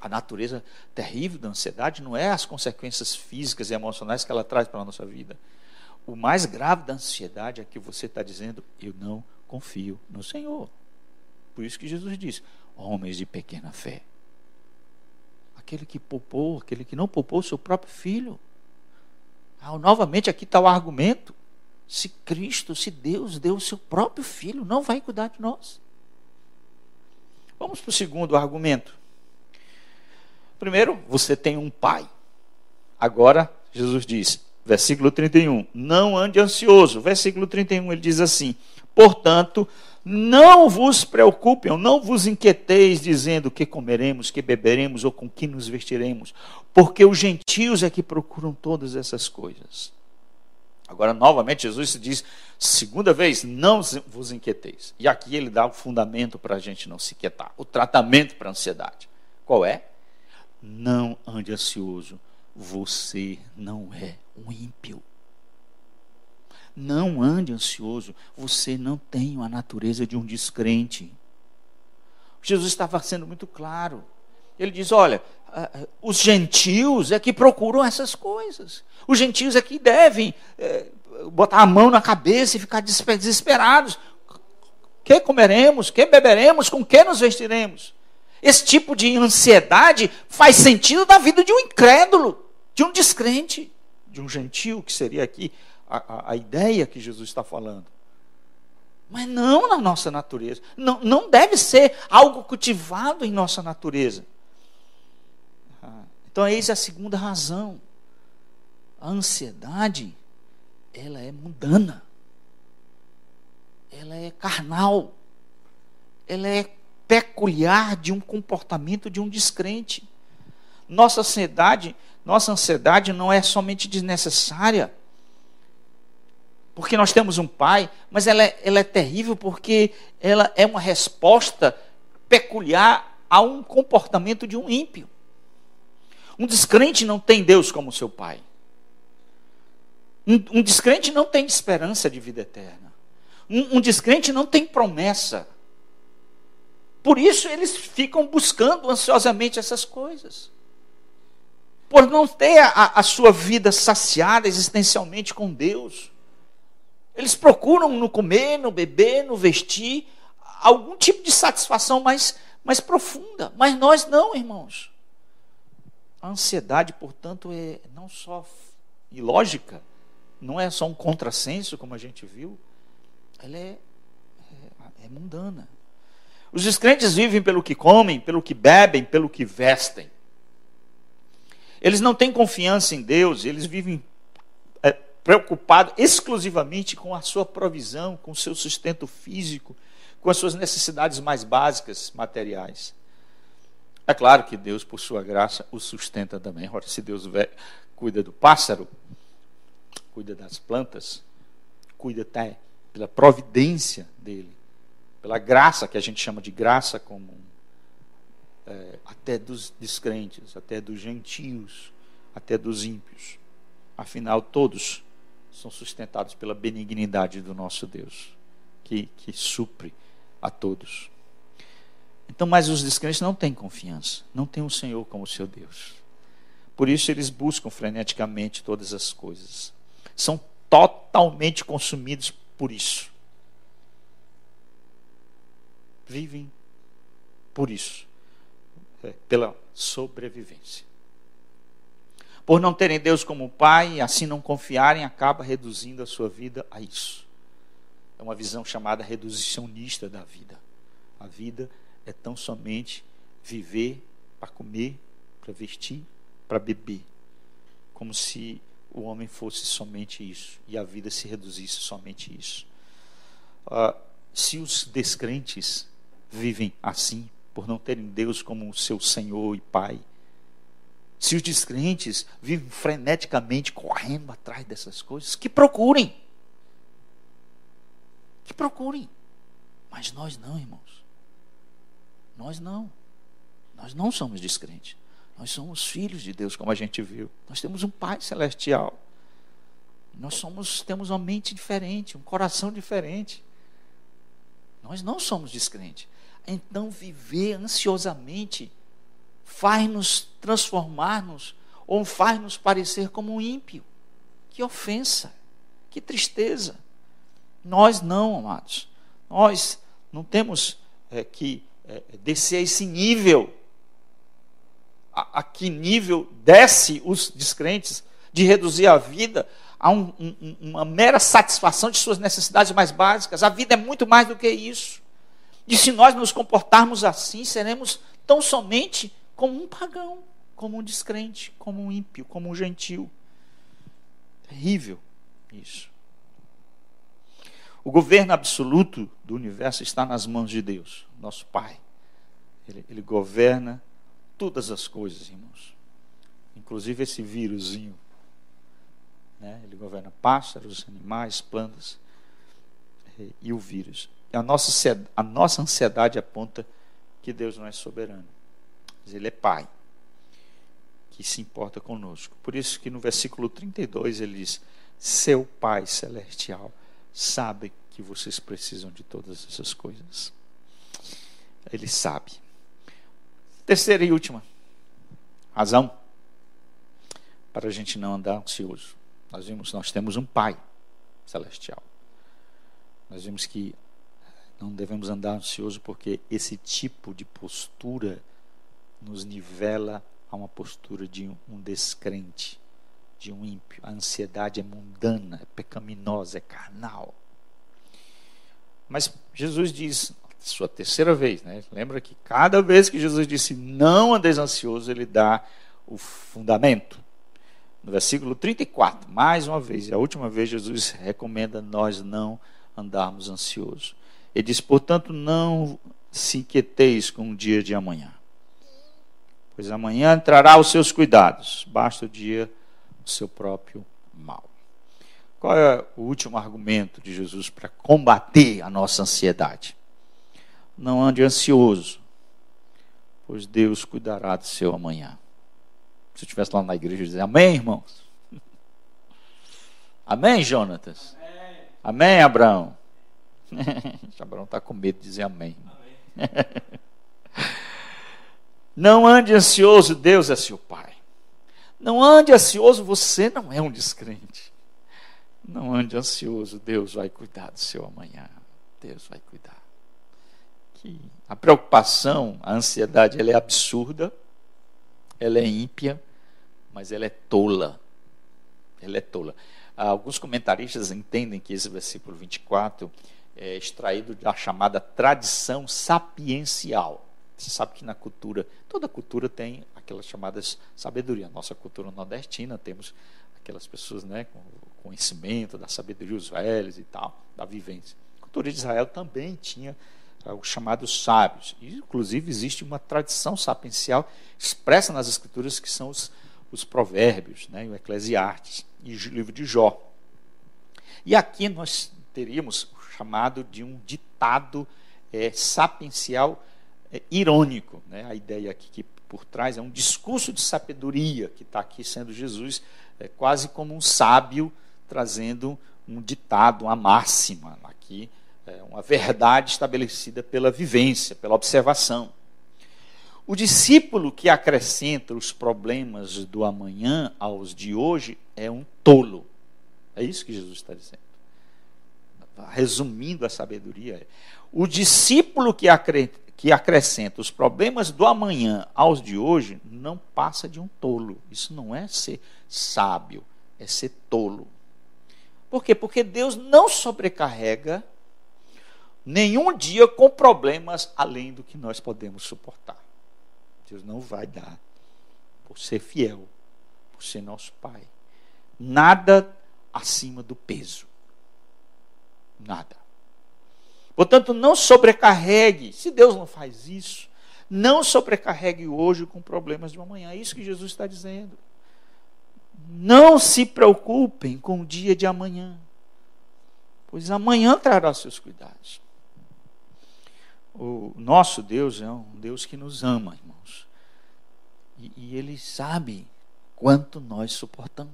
A natureza terrível da ansiedade não é as consequências físicas e emocionais que ela traz para a nossa vida. O mais grave da ansiedade é que você está dizendo: Eu não confio no Senhor. Por isso que Jesus diz: Homens de pequena fé. Aquele que poupou, aquele que não poupou seu próprio filho. Ah, novamente aqui está o argumento. Se Cristo, se Deus deu o seu próprio filho, não vai cuidar de nós. Vamos para o segundo argumento. Primeiro, você tem um pai. Agora, Jesus diz, versículo 31, não ande ansioso. Versículo 31, ele diz assim: Portanto, não vos preocupem, não vos inquieteis dizendo que comeremos, que beberemos ou com que nos vestiremos, porque os gentios é que procuram todas essas coisas. Agora, novamente, Jesus se diz, segunda vez, não vos inquieteis. E aqui ele dá o fundamento para a gente não se inquietar, o tratamento para a ansiedade. Qual é? Não ande ansioso, você não é um ímpio. Não ande ansioso, você não tem a natureza de um descrente. Jesus estava sendo muito claro. Ele diz: olha, os gentios é que procuram essas coisas. Os gentios é que devem é, botar a mão na cabeça e ficar desesperados. Que comeremos? Que beberemos? Com que nos vestiremos? Esse tipo de ansiedade faz sentido na vida de um incrédulo, de um descrente, de um gentil, que seria aqui a, a, ideia que Jesus está falando. Mas não na nossa natureza. Não, não deve ser algo cultivado em nossa natureza. Então, eis a segunda razão. A ansiedade, ela é mundana. Ela é carnal. Ela é peculiar de um comportamento de um descrente. Nossa ansiedade, nossa ansiedade não é somente desnecessária, porque nós temos um pai, mas ela é, ela é terrível porque ela é uma resposta peculiar a um comportamento de um ímpio. Um descrente não tem Deus como seu pai. Um, um descrente não tem esperança de vida eterna. Um, um descrente não tem promessa. Por isso eles ficam buscando ansiosamente essas coisas. Por não ter a, a sua vida saciada existencialmente com Deus. Eles procuram no comer, no beber, no vestir, algum tipo de satisfação mais, mais profunda. Mas nós não, irmãos. A ansiedade, portanto, é não só ilógica, não é só um contrassenso, como a gente viu, ela é, é, é mundana. Os descrentes vivem pelo que comem, pelo que bebem, pelo que vestem. Eles não têm confiança em Deus, eles vivem preocupados exclusivamente com a sua provisão, com o seu sustento físico, com as suas necessidades mais básicas materiais. É claro que Deus, por sua graça, o sustenta também. Ora, se Deus cuida do pássaro, cuida das plantas, cuida até pela providência dele pela graça, que a gente chama de graça comum, é, até dos descrentes, até dos gentios, até dos ímpios. Afinal, todos são sustentados pela benignidade do nosso Deus, que, que supre a todos. Então, mas os descrentes não têm confiança, não têm o Senhor como seu Deus. Por isso eles buscam freneticamente todas as coisas. São totalmente consumidos por isso vivem por isso, é, pela sobrevivência. Por não terem Deus como Pai e assim não confiarem, acaba reduzindo a sua vida a isso. É uma visão chamada reducionista da vida. A vida é tão somente viver para comer, para vestir, para beber. Como se o homem fosse somente isso e a vida se reduzisse somente isso. Uh, se os descrentes vivem assim, por não terem Deus como seu Senhor e Pai. Se os descrentes vivem freneticamente correndo atrás dessas coisas, que procurem. Que procurem. Mas nós não, irmãos. Nós não. Nós não somos descrentes. Nós somos filhos de Deus, como a gente viu. Nós temos um Pai celestial. Nós somos, temos uma mente diferente, um coração diferente. Nós não somos descrentes. Então, viver ansiosamente faz-nos transformar-nos ou faz-nos parecer como um ímpio. Que ofensa, que tristeza. Nós não, amados. Nós não temos é, que é, descer a esse nível. A, a, que nível desce os descrentes de reduzir a vida a um, um, uma mera satisfação de suas necessidades mais básicas. A vida é muito mais do que isso. E se nós nos comportarmos assim, seremos tão somente como um pagão, como um descrente, como um ímpio, como um gentil. Terrível isso. O governo absoluto do universo está nas mãos de Deus, nosso Pai. Ele, ele governa todas as coisas, irmãos. Inclusive esse vírusinho né? Ele governa pássaros, animais, plantas e, e o vírus. A nossa, a nossa ansiedade aponta que Deus não é soberano, mas Ele é Pai, que se importa conosco. Por isso que no versículo 32 ele diz: Seu Pai celestial sabe que vocês precisam de todas essas coisas. Ele sabe. Terceira e última razão para a gente não andar ansioso. Nós vimos, nós temos um Pai celestial. Nós vimos que não devemos andar ansioso porque esse tipo de postura nos nivela a uma postura de um descrente, de um ímpio. A ansiedade é mundana, é pecaminosa, é carnal. Mas Jesus diz, sua terceira vez, né? Lembra que cada vez que Jesus disse não andeis ansioso, ele dá o fundamento no versículo 34, mais uma vez, e a última vez, Jesus recomenda nós não andarmos ansiosos. Ele diz: portanto, não se inquieteis com o dia de amanhã, pois amanhã entrará os seus cuidados, basta o dia do seu próprio mal. Qual é o último argumento de Jesus para combater a nossa ansiedade? Não ande ansioso, pois Deus cuidará do seu amanhã. Se eu estivesse lá na igreja, eu dizer amém, irmãos? Amém, Jonatas? Amém, amém Abraão? Abraão está com medo de dizer amém. amém. Não ande ansioso, Deus é seu Pai. Não ande ansioso, você não é um descrente. Não ande ansioso, Deus vai cuidar do seu amanhã. Deus vai cuidar. Que a preocupação, a ansiedade, ela é absurda, ela é ímpia, mas ela é tola. Ela é tola. Alguns comentaristas entendem que esse versículo 24 é extraído da chamada tradição sapiencial. Você sabe que na cultura, toda cultura tem aquelas chamadas sabedoria. Nossa cultura nordestina temos aquelas pessoas né, com conhecimento da sabedoria, os velhos e tal, da vivência. A cultura de Israel também tinha ah, os chamados sábios. Inclusive, existe uma tradição sapiencial expressa nas escrituras que são os os provérbios, né, o Eclesiastes e o livro de Jó. E aqui nós teríamos o chamado de um ditado é, sapiencial é, irônico. Né? A ideia aqui que por trás é um discurso de sabedoria que está aqui sendo Jesus é, quase como um sábio trazendo um ditado, uma máxima aqui, é, uma verdade estabelecida pela vivência, pela observação. O discípulo que acrescenta os problemas do amanhã aos de hoje é um tolo. É isso que Jesus está dizendo. Resumindo a sabedoria, o discípulo que, acre que acrescenta os problemas do amanhã aos de hoje não passa de um tolo. Isso não é ser sábio, é ser tolo. Por quê? Porque Deus não sobrecarrega nenhum dia com problemas além do que nós podemos suportar. Deus não vai dar por ser fiel, por ser nosso Pai. Nada acima do peso. Nada. Portanto, não sobrecarregue. Se Deus não faz isso, Não sobrecarregue hoje com problemas de amanhã. É isso que Jesus está dizendo. Não se preocupem com o dia de amanhã, pois amanhã trará seus cuidados. O nosso Deus é um Deus que nos ama, irmãos. E, e Ele sabe quanto nós suportamos.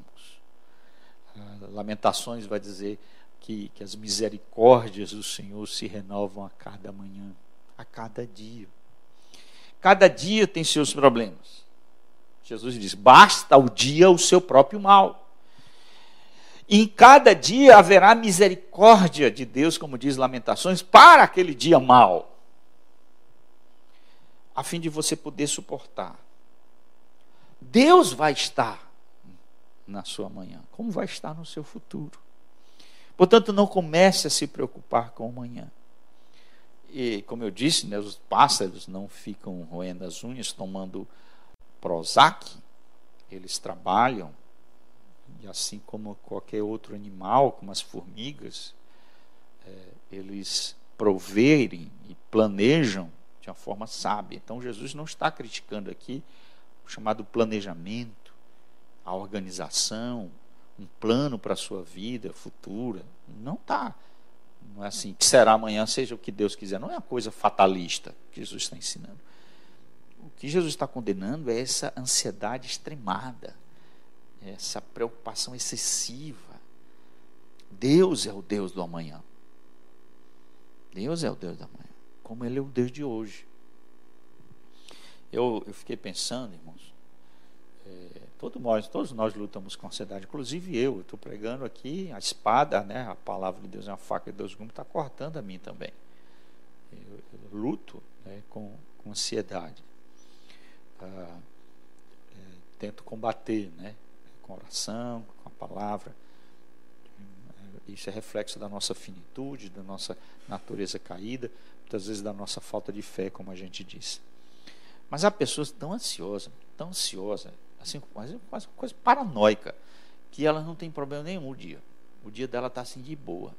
Lamentações vai dizer que, que as misericórdias do Senhor se renovam a cada manhã, a cada dia. Cada dia tem seus problemas. Jesus diz: basta o dia o seu próprio mal. Em cada dia haverá misericórdia de Deus, como diz Lamentações, para aquele dia mal, a fim de você poder suportar. Deus vai estar na sua manhã, como vai estar no seu futuro. Portanto, não comece a se preocupar com amanhã. E, como eu disse, né, os pássaros não ficam roendo as unhas, tomando Prozac. Eles trabalham, e assim como qualquer outro animal, como as formigas, é, eles proverem e planejam de uma forma sábia. Então, Jesus não está criticando aqui o chamado planejamento, a organização, um plano para a sua vida futura. Não está. Não é assim, que será amanhã, seja o que Deus quiser. Não é uma coisa fatalista que Jesus está ensinando. O que Jesus está condenando é essa ansiedade extremada, essa preocupação excessiva. Deus é o Deus do amanhã. Deus é o Deus do amanhã, como Ele é o Deus de hoje. Eu, eu fiquei pensando, irmãos, é, todos, nós, todos nós lutamos com ansiedade, inclusive eu. Estou pregando aqui a espada, né, a palavra de Deus é uma faca de dois gumes, está cortando a mim também. Eu, eu luto né, com, com ansiedade. Ah, é, tento combater né, com oração, com a palavra. Isso é reflexo da nossa finitude, da nossa natureza caída, muitas vezes da nossa falta de fé, como a gente disse. Mas há pessoas tão ansiosas, tão ansiosas, assim, quase, quase coisa paranoica, que ela não tem problema nenhum o dia. O dia dela está assim de boa.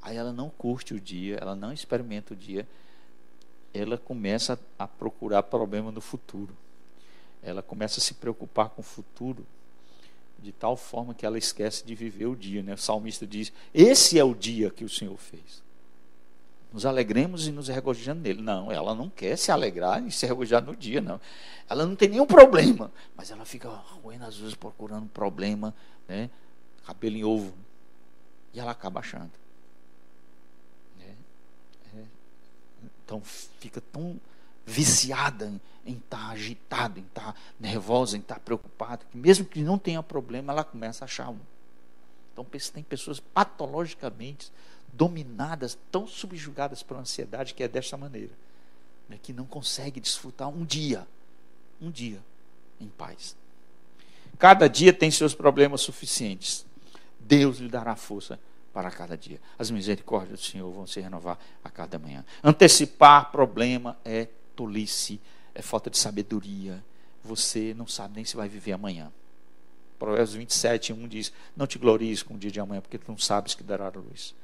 Aí ela não curte o dia, ela não experimenta o dia, ela começa a procurar problema no futuro. Ela começa a se preocupar com o futuro de tal forma que ela esquece de viver o dia. Né? O salmista diz: Esse é o dia que o Senhor fez nos alegremos e nos regozijando nele. Não, ela não quer se alegrar e se regozijar no dia, não. Ela não tem nenhum problema, mas ela fica roendo às vezes procurando problema, né? cabelo em ovo. E ela acaba achando. É, é. Então fica tão viciada em estar tá agitada, em estar tá nervosa, em estar tá preocupada, que mesmo que não tenha problema, ela começa a achar um. Então tem pessoas patologicamente dominadas, tão subjugadas pela ansiedade que é desta maneira, né, que não consegue desfrutar um dia, um dia em paz. Cada dia tem seus problemas suficientes. Deus lhe dará força para cada dia. As misericórdias do Senhor vão se renovar a cada manhã. Antecipar problema é tolice, é falta de sabedoria. Você não sabe nem se vai viver amanhã. Provérbios 27, 1 diz: Não te glories com o dia de amanhã, porque tu não sabes que dará luz.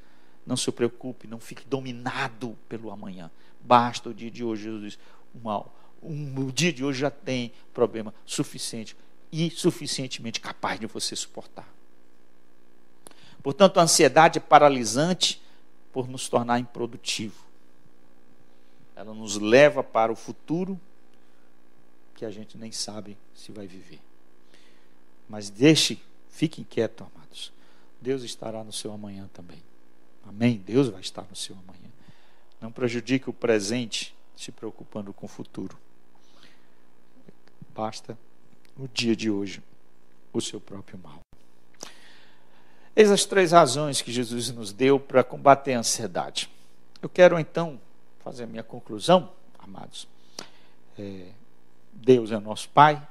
Não se preocupe, não fique dominado pelo amanhã. Basta o dia de hoje, Jesus o mal. Um, o dia de hoje já tem problema suficiente e suficientemente capaz de você suportar. Portanto, a ansiedade é paralisante por nos tornar improdutivo. Ela nos leva para o futuro que a gente nem sabe se vai viver. Mas deixe, fique inquieto, amados. Deus estará no seu amanhã também. Amém? Deus vai estar no seu amanhã. Não prejudique o presente se preocupando com o futuro. Basta no dia de hoje o seu próprio mal. Eis as três razões que Jesus nos deu para combater a ansiedade. Eu quero então fazer a minha conclusão, amados. É, Deus é nosso Pai,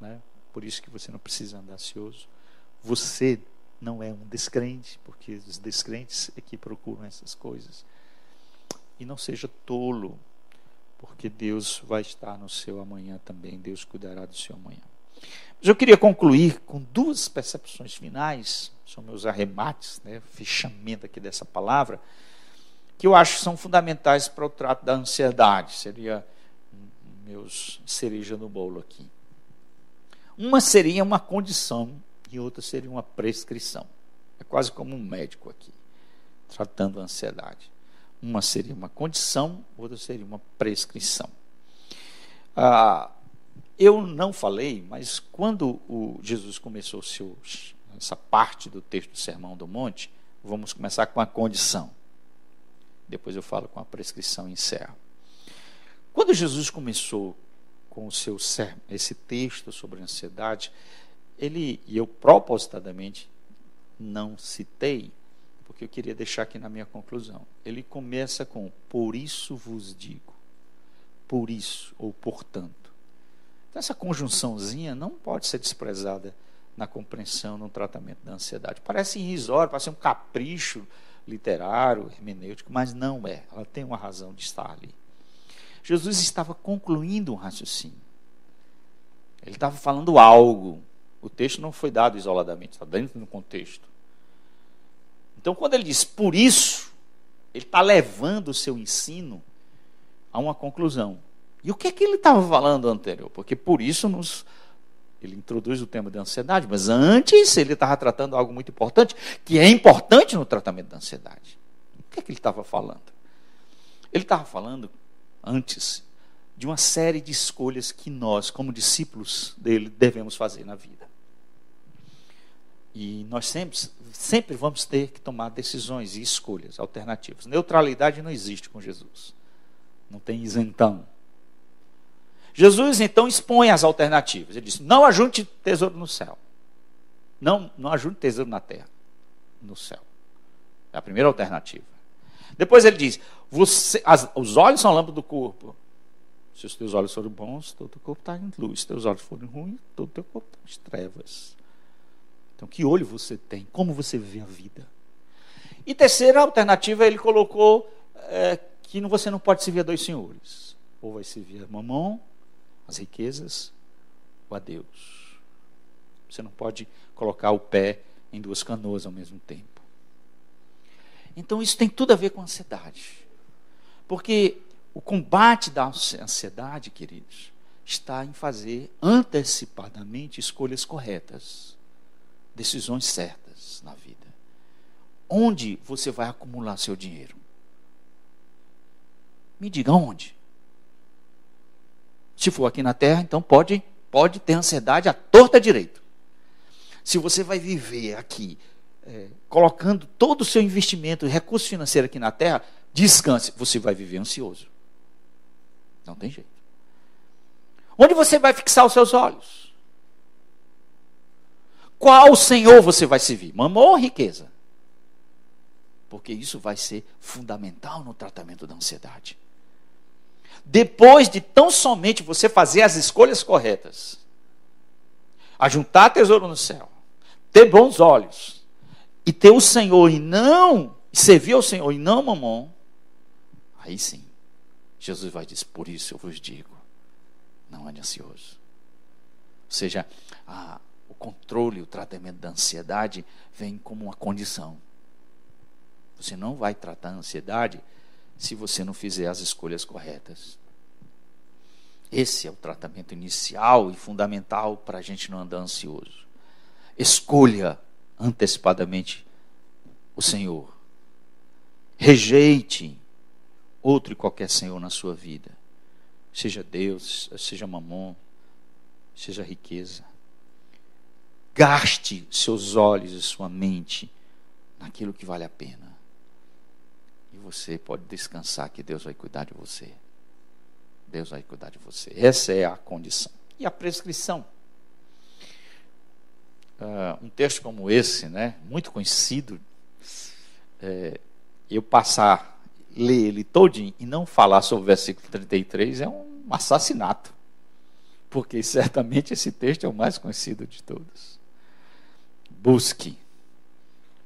né? por isso que você não precisa andar ansioso. Você não é um descrente, porque os descrentes é que procuram essas coisas. E não seja tolo, porque Deus vai estar no seu amanhã também, Deus cuidará do seu amanhã. Mas eu queria concluir com duas percepções finais, são meus arremates, né, fechamento aqui dessa palavra, que eu acho são fundamentais para o trato da ansiedade. Seria meus cereja no bolo aqui. Uma seria uma condição e outra seria uma prescrição. É quase como um médico aqui, tratando a ansiedade. Uma seria uma condição, outra seria uma prescrição. Ah, eu não falei, mas quando o Jesus começou seu, essa parte do texto do Sermão do Monte, vamos começar com a condição. Depois eu falo com a prescrição e encerro. Quando Jesus começou com o seu esse texto sobre ansiedade, ele e eu propositadamente não citei, porque eu queria deixar aqui na minha conclusão. Ele começa com por isso vos digo. Por isso ou portanto. Então, essa conjunçãozinha não pode ser desprezada na compreensão, no tratamento da ansiedade. Parece irrisório, parece um capricho literário, hermenêutico, mas não é. Ela tem uma razão de estar ali. Jesus estava concluindo um raciocínio. Ele estava falando algo. O texto não foi dado isoladamente, está dentro do contexto. Então, quando ele diz por isso, ele está levando o seu ensino a uma conclusão. E o que é que ele estava falando anterior? Porque por isso nos, ele introduz o tema da ansiedade, mas antes ele estava tratando algo muito importante, que é importante no tratamento da ansiedade. O que é que ele estava falando? Ele estava falando antes de uma série de escolhas que nós, como discípulos dele, devemos fazer na vida. E nós sempre, sempre vamos ter que tomar decisões e escolhas alternativas. Neutralidade não existe com Jesus. Não tem isentão. Jesus então expõe as alternativas. Ele diz: não ajunte tesouro no céu. Não, não ajunte tesouro na terra. No céu. É a primeira alternativa. Depois ele diz: você, as, os olhos são lâmpada do corpo. Se os teus olhos forem bons, todo o corpo está em luz. Se os teus olhos forem ruins, todo o teu corpo está em trevas. Então, que olho você tem? Como você vê a vida? E terceira alternativa, ele colocou é, que você não pode servir a dois senhores. Ou vai servir a mamão, as riquezas, ou a Deus. Você não pode colocar o pé em duas canoas ao mesmo tempo. Então, isso tem tudo a ver com ansiedade. Porque o combate da ansiedade, queridos, está em fazer antecipadamente escolhas corretas, decisões certas na vida. Onde você vai acumular seu dinheiro? Me diga onde. Se for aqui na terra, então pode, pode ter ansiedade à torta direito. Se você vai viver aqui, é, colocando todo o seu investimento, recurso financeiro aqui na terra, descanse, você vai viver ansioso. Não tem jeito. Onde você vai fixar os seus olhos? Qual Senhor você vai servir? Mamão ou riqueza? Porque isso vai ser fundamental no tratamento da ansiedade. Depois de tão somente você fazer as escolhas corretas, ajuntar tesouro no céu, ter bons olhos, e ter o Senhor e não, servir ao Senhor e não mamão, Aí sim, Jesus vai dizer: Por isso eu vos digo, não ande ansioso. Ou seja, a, controle, o tratamento da ansiedade vem como uma condição. Você não vai tratar a ansiedade se você não fizer as escolhas corretas. Esse é o tratamento inicial e fundamental para a gente não andar ansioso. Escolha antecipadamente o Senhor. Rejeite outro e qualquer senhor na sua vida. Seja Deus, seja mamon, seja riqueza. Gaste seus olhos e sua mente naquilo que vale a pena. E você pode descansar que Deus vai cuidar de você. Deus vai cuidar de você. Essa é a condição. E a prescrição. Uh, um texto como esse, né, muito conhecido, é, eu passar ler ele todinho e não falar sobre o versículo 33 é um assassinato. Porque certamente esse texto é o mais conhecido de todos. Busque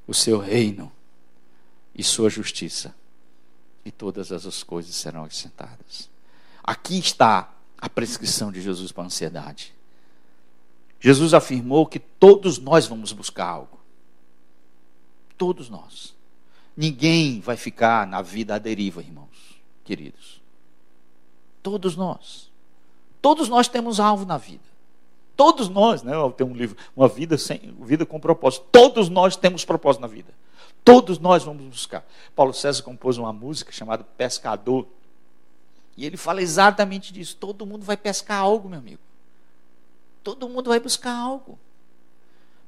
o seu reino e sua justiça, e todas as coisas serão acrescentadas. Aqui está a prescrição de Jesus para a ansiedade. Jesus afirmou que todos nós vamos buscar algo. Todos nós. Ninguém vai ficar na vida à deriva, irmãos, queridos. Todos nós. Todos nós temos alvo na vida. Todos nós, né? Eu tenho um livro, uma vida sem vida com propósito. Todos nós temos propósito na vida. Todos nós vamos buscar. Paulo César compôs uma música chamada Pescador. E ele fala exatamente disso. Todo mundo vai pescar algo, meu amigo. Todo mundo vai buscar algo.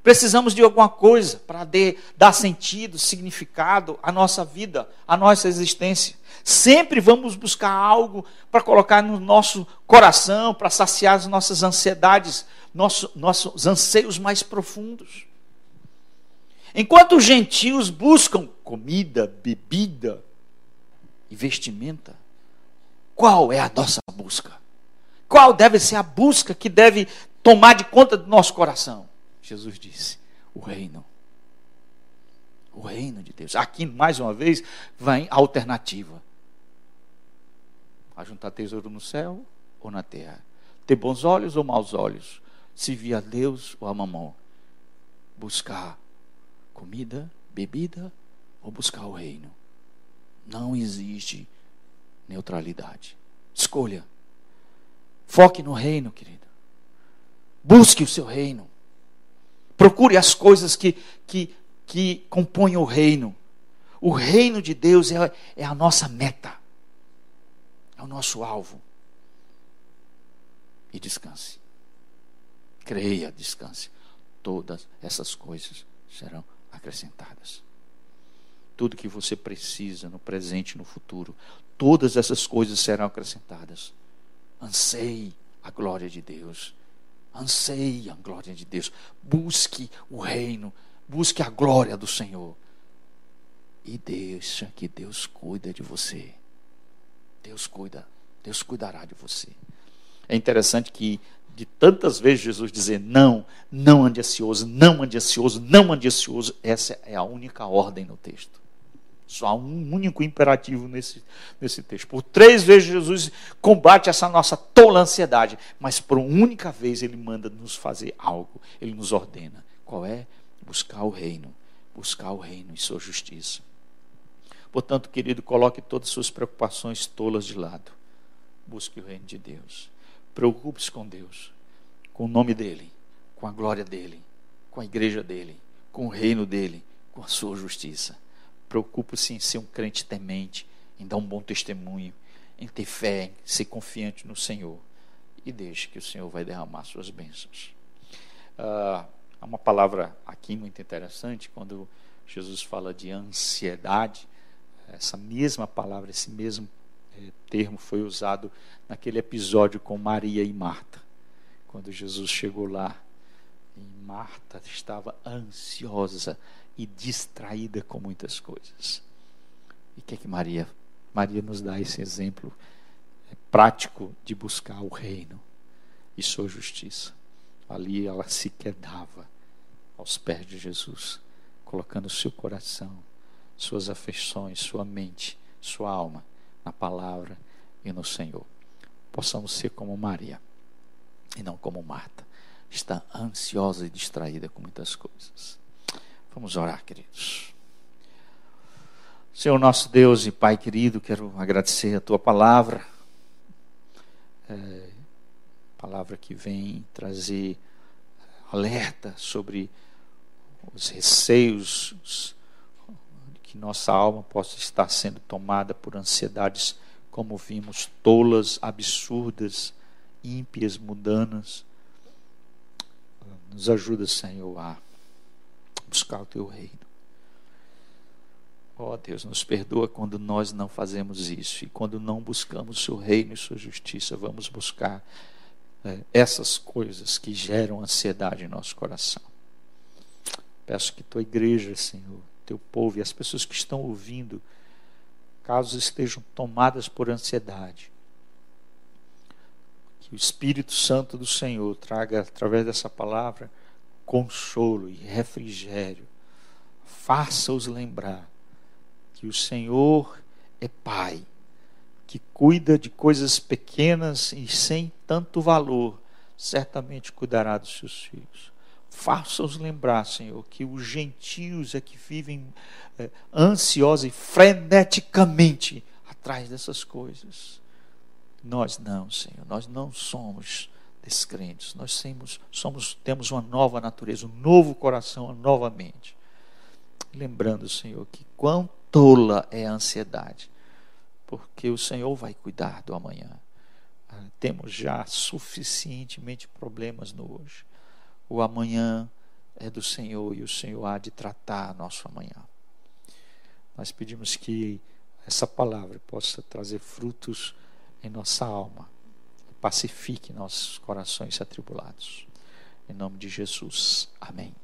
Precisamos de alguma coisa para dar sentido, significado à nossa vida, à nossa existência. Sempre vamos buscar algo para colocar no nosso coração, para saciar as nossas ansiedades, nosso, nossos anseios mais profundos. Enquanto os gentios buscam comida, bebida e vestimenta, qual é a nossa busca? Qual deve ser a busca que deve tomar de conta do nosso coração? Jesus disse: o reino. O reino de Deus. Aqui, mais uma vez, vem a alternativa: ajuntar tesouro no céu ou na terra, ter bons olhos ou maus olhos, servir a Deus ou a mamão, buscar comida, bebida ou buscar o reino. Não existe neutralidade. Escolha. Foque no reino, querido. Busque o seu reino. Procure as coisas que, que, que compõem o reino. O reino de Deus é, é a nossa meta, é o nosso alvo. E descanse. Creia, descanse. Todas essas coisas serão acrescentadas. Tudo que você precisa no presente e no futuro, todas essas coisas serão acrescentadas. Anseie a glória de Deus. Anseie a glória de Deus. Busque o reino. Busque a glória do Senhor. E deixa que Deus cuida de você. Deus cuida. Deus cuidará de você. É interessante que de tantas vezes Jesus dizer não, não ande ansioso, não ande ansioso, não ande ansioso, essa é a única ordem no texto. Só há um único imperativo nesse, nesse texto. Por três vezes Jesus combate essa nossa tola ansiedade, mas por uma única vez ele manda nos fazer algo, ele nos ordena. Qual é? Buscar o reino, buscar o reino e sua justiça. Portanto, querido, coloque todas as suas preocupações tolas de lado. Busque o reino de Deus. Preocupe-se com Deus, com o nome dEle, com a glória dEle, com a igreja dEle, com o reino dEle, com a sua justiça Preocupa-se em ser um crente temente, em dar um bom testemunho, em ter fé, em ser confiante no Senhor. E deixe que o Senhor vai derramar suas bênçãos. Uh, há uma palavra aqui muito interessante, quando Jesus fala de ansiedade, essa mesma palavra, esse mesmo eh, termo foi usado naquele episódio com Maria e Marta. Quando Jesus chegou lá, e Marta estava ansiosa e distraída com muitas coisas. E o que é que Maria? Maria nos dá esse exemplo é, prático de buscar o reino e sua justiça. Ali ela se quedava aos pés de Jesus, colocando seu coração, suas afeições, sua mente, sua alma na palavra e no Senhor. Possamos ser como Maria e não como Marta. Está ansiosa e distraída com muitas coisas. Vamos orar, queridos. Senhor nosso Deus e Pai querido, quero agradecer a tua palavra, é, palavra que vem trazer alerta sobre os receios de que nossa alma possa estar sendo tomada por ansiedades, como vimos, tolas, absurdas, ímpias, mundanas. Nos ajuda, Senhor, a buscar o teu reino. Ó oh, Deus, nos perdoa quando nós não fazemos isso e quando não buscamos o seu reino e sua justiça, vamos buscar é, essas coisas que geram ansiedade em nosso coração. Peço que tua igreja, Senhor, teu povo e as pessoas que estão ouvindo, caso estejam tomadas por ansiedade, que o Espírito Santo do Senhor traga através dessa palavra consolo e refrigério. Faça-os lembrar que o Senhor é Pai, que cuida de coisas pequenas e sem tanto valor, certamente cuidará dos seus filhos. Faça-os lembrar, Senhor, que os gentios é que vivem é, ansiosos e freneticamente atrás dessas coisas. Nós não, Senhor, nós não somos descrentes. Nós temos, somos, temos uma nova natureza, um novo coração, uma nova mente. Lembrando, Senhor, que quão tola é a ansiedade, porque o Senhor vai cuidar do amanhã. Ah, temos já suficientemente problemas no hoje. O amanhã é do Senhor e o Senhor há de tratar nosso amanhã. Nós pedimos que essa palavra possa trazer frutos em nossa alma, pacifique nossos corações atribulados. Em nome de Jesus. Amém.